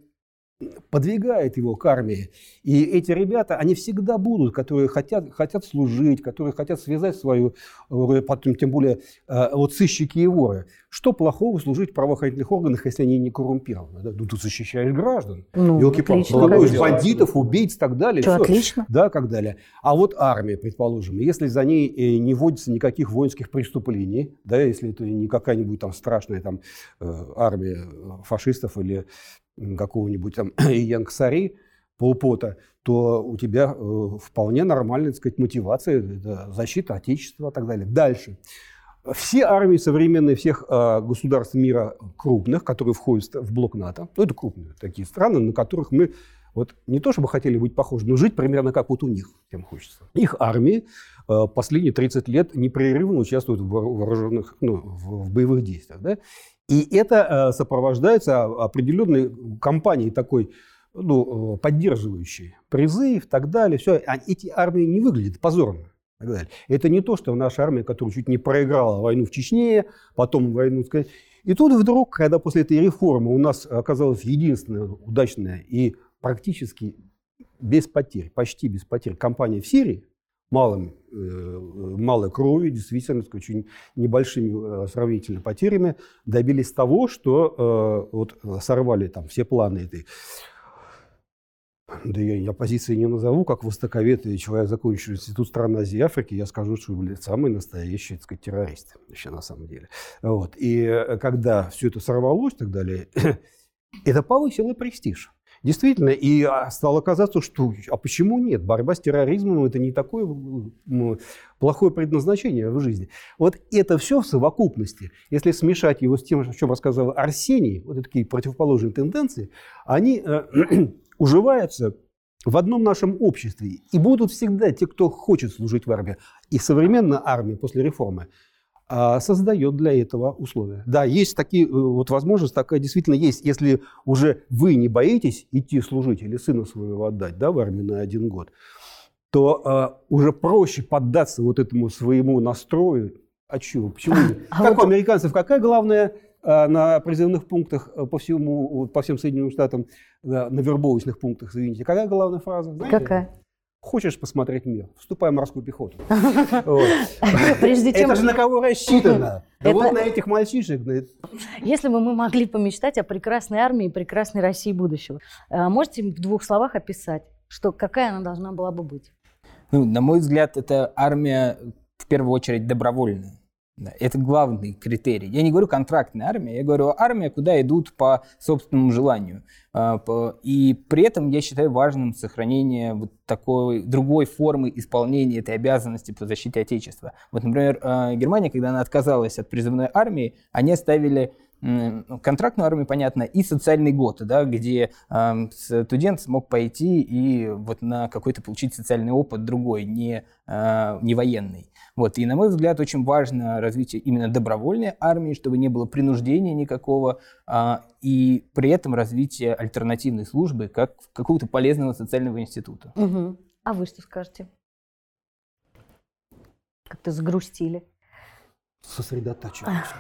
подвигает его к армии. И эти ребята, они всегда будут, которые хотят, хотят служить, которые хотят связать свою, э, потом, тем более э, вот сыщики и воры. Что плохого служить в правоохранительных органах, если они не коррумпированы? Да? Ну, ты защищаешь граждан. Ну, Елки-палки. бандитов, убийц и так далее. Что, отлично. Да, как далее. А вот армия, предположим, если за ней э, не вводится никаких воинских преступлений, да, если это не какая-нибудь там страшная там армия фашистов или какого-нибудь там Янксари, Полпота, то у тебя э, вполне нормальная, так сказать, мотивация, это защита Отечества и так далее. Дальше. Все армии современные всех э, государств мира крупных, которые входят в блок НАТО, ну это крупные такие страны, на которых мы вот не то чтобы хотели быть похожи, но жить примерно как вот у них, тем хочется. Их армии э, последние 30 лет непрерывно участвуют в вооруженных, ну, в, в боевых действиях. Да? И это э, сопровождается определенной кампанией такой, ну, э, поддерживающей призыв и так далее. Все. А эти армии не выглядят позорно. так далее. Это не то, что наша армия, которая чуть не проиграла войну в Чечне, потом войну. И тут вдруг, когда после этой реформы у нас оказалась единственная удачная и практически без потерь, почти без потерь кампания в Сирии, малым, э, малой крови, действительно, с очень небольшими э, сравнительно потерями, добились того, что э, вот, сорвали там все планы этой да я оппозиции не назову, как востоковед и человек, закончивший Институт стран Азии и Африки, я скажу, что были самые настоящие, так сказать, террористы, еще на самом деле. Вот. И когда все это сорвалось и так далее, это повысило престиж. Действительно, и а, стало казаться, что а почему нет? Борьба с терроризмом – это не такое плохое предназначение в жизни. Вот это все в совокупности, если смешать его с тем, о чем рассказывал Арсений, вот такие противоположные тенденции, они э, уживаются в одном нашем обществе. И будут всегда те, кто хочет служить в армии. И современная армия после реформы – создает для этого условия. Да, есть такие, э, вот возможность такая действительно есть. Если уже вы не боитесь идти служить или сына своего отдать да, в армию на один год, то э, уже проще поддаться вот этому своему настрою. А чего? Почему? А как вот... у американцев, какая главная э, на призывных пунктах э, по, всему, по всем Соединенным Штатам, на вербовочных пунктах, извините, какая главная фраза? Знаете? Какая? Хочешь посмотреть мир? Вступай в морскую пехоту. Прежде чем... Это же на кого рассчитано? Вот на этих мальчишек. Если бы мы могли помечтать о прекрасной армии и прекрасной России будущего, э, можете в двух словах описать, что какая она должна была бы быть? Ну, на мой взгляд, это армия в первую очередь добровольная. Это главный критерий. Я не говорю контрактная армия, я говорю армия, куда идут по собственному желанию. А, и при этом я считаю важным сохранение вот такой другой формы исполнения этой обязанности по защите Отечества. Вот, например, а, Германия, когда она отказалась от призывной армии, они оставили ну, контрактную армию, понятно, и социальный год, да, где э, студент смог пойти и вот на какой-то получить социальный опыт другой, не, э, не военный. Вот. И, на мой взгляд, очень важно развитие именно добровольной армии, чтобы не было принуждения никакого, а, и при этом развитие альтернативной службы как какого-то полезного социального института. Угу. А вы что скажете? Как-то загрустили. Сосредотачиваемся.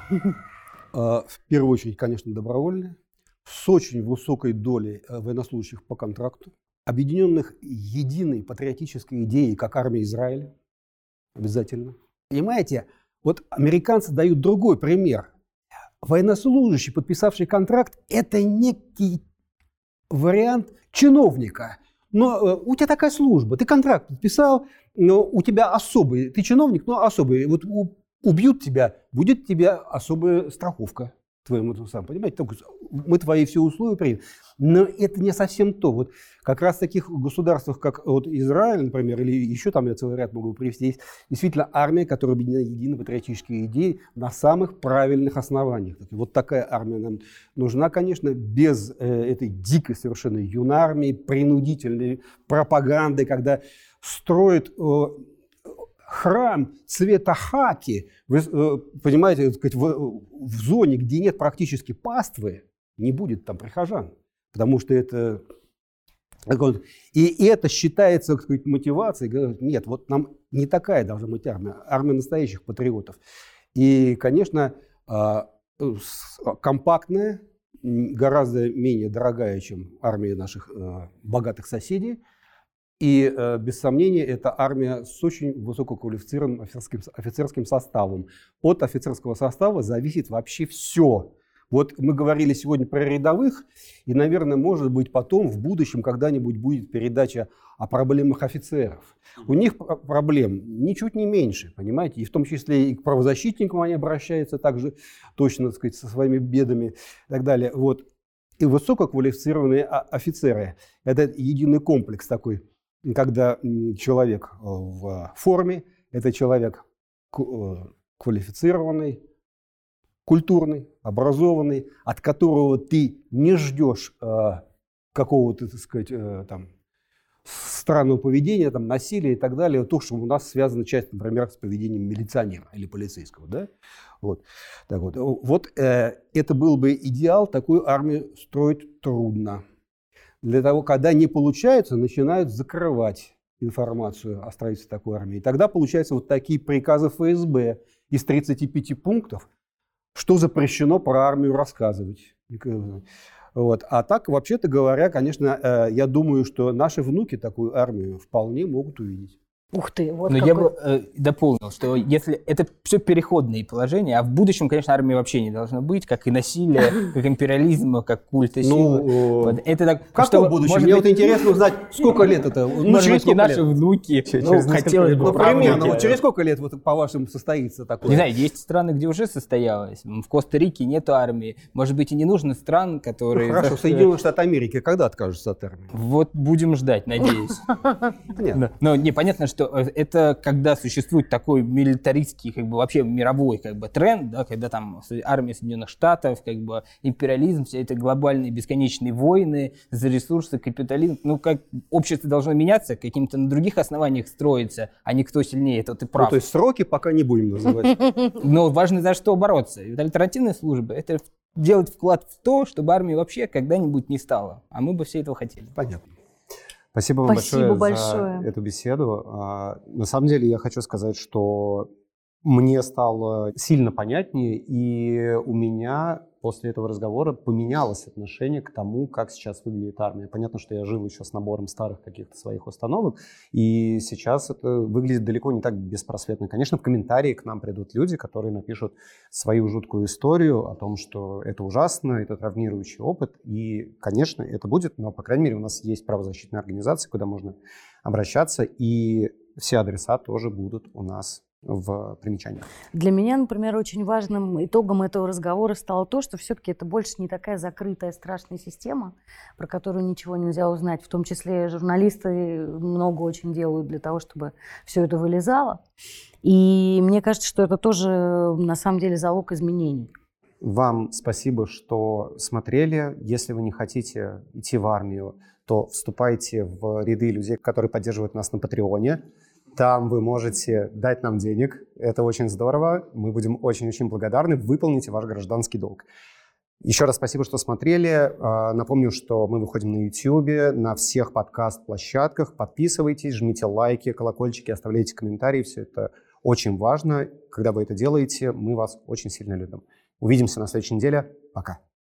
А, в первую очередь, конечно, добровольная, с очень высокой долей э, военнослужащих по контракту, объединенных единой патриотической идеей, как армия Израиля, обязательно. Понимаете, вот американцы дают другой пример. Военнослужащий, подписавший контракт, это некий вариант чиновника. Но э, у тебя такая служба, ты контракт подписал, но у тебя особый, ты чиновник, но особый. Вот убьют тебя, будет тебе особая страховка твоему сам, понимаете? Мы твои все условия примем. Но это не совсем то. Вот как раз в таких государствах, как вот Израиль, например, или еще там я целый ряд могу привести, есть действительно армия, которая объединена единой патриотической идеей на самых правильных основаниях. Вот такая армия нам нужна, конечно, без э, этой дикой совершенно юнармии, принудительной пропаганды, когда строят э, храм цвета хаки, э, понимаете, в, в зоне, где нет практически паствы, не будет там прихожан, потому что это... И это считается так сказать, мотивацией. Нет, вот нам не такая должна быть армия, армия настоящих патриотов. И, конечно, а, компактная, гораздо менее дорогая, чем армия наших э, богатых соседей. И, э, без сомнения, это армия с очень высококвалифицированным офицерским, офицерским составом. От офицерского состава зависит вообще все. Вот мы говорили сегодня про рядовых, и, наверное, может быть, потом, в будущем, когда-нибудь будет передача о проблемах офицеров. У них проблем ничуть не меньше, понимаете, и в том числе и к правозащитникам они обращаются также точно, так сказать, со своими бедами и так далее. Вот. И высококвалифицированные офицеры – это единый комплекс такой, когда человек в форме, это человек э, квалифицированный, культурный, образованный, от которого ты не ждешь э, какого-то, так сказать, э, там, странного поведения, там, насилия и так далее, то, что у нас связано часть, например, с поведением милиционера или полицейского. Да? Вот. Так вот. вот э, это был бы идеал, такую армию строить трудно. Для того, когда не получается, начинают закрывать информацию о строительстве такой армии. Тогда получаются вот такие приказы ФСБ из 35 пунктов, что запрещено про армию рассказывать. Вот. А так, вообще-то говоря, конечно, э, я думаю, что наши внуки такую армию вполне могут увидеть. Ух ты, вот Но какой... я бы э, дополнил, что если это все переходные положения, а в будущем, конечно, армии вообще не должно быть, как и насилие, как импeriализм, как культ и силы. Ну, вот. это так, в каком будущем? Мне быть, вот интересно узнать, сколько лет это? Ну, может через быть, не наши лет? внуки. Ну, хотелось бы. Например, ну, через сколько лет, вот, по-вашему, состоится такое? Не знаю, есть страны, где уже состоялось. В Коста-Рике нет армии. Может быть, и не нужно стран, которые... Ну, хорошо, Соединенные Штаты Америки когда откажутся от армии? Вот будем ждать, надеюсь. Понятно. Но непонятно, что это когда существует такой милитаристский, как бы вообще мировой как бы тренд, да, когда там армия Соединенных Штатов, как бы империализм, все это глобальные бесконечные войны за ресурсы, капитализм, ну как общество должно меняться, каким-то на других основаниях строиться, а не кто сильнее, это ты прав. Ну, то есть сроки пока не будем называть. Но важно за что бороться. И альтернативная служба — это делать вклад в то, чтобы армии вообще когда-нибудь не стало. А мы бы все этого хотели. Понятно. Спасибо вам Спасибо большое, большое за эту беседу. А, на самом деле я хочу сказать, что мне стало сильно понятнее, и у меня после этого разговора поменялось отношение к тому, как сейчас выглядит армия. Понятно, что я жил еще с набором старых каких-то своих установок, и сейчас это выглядит далеко не так беспросветно. Конечно, в комментарии к нам придут люди, которые напишут свою жуткую историю о том, что это ужасно, это травмирующий опыт, и, конечно, это будет, но, по крайней мере, у нас есть правозащитные организации, куда можно обращаться, и все адреса тоже будут у нас в примечаниях. Для меня, например, очень важным итогом этого разговора стало то, что все-таки это больше не такая закрытая страшная система, про которую ничего нельзя узнать. В том числе журналисты много очень делают для того, чтобы все это вылезало. И мне кажется, что это тоже на самом деле залог изменений. Вам спасибо, что смотрели. Если вы не хотите идти в армию, то вступайте в ряды людей, которые поддерживают нас на Патреоне. Там вы можете дать нам денег. Это очень здорово. Мы будем очень-очень благодарны. Выполните ваш гражданский долг. Еще раз спасибо, что смотрели. А, напомню, что мы выходим на YouTube, на всех подкаст-площадках. Подписывайтесь, жмите лайки, колокольчики, оставляйте комментарии. Все это очень важно. Когда вы это делаете, мы вас очень сильно любим. Увидимся на следующей неделе. Пока.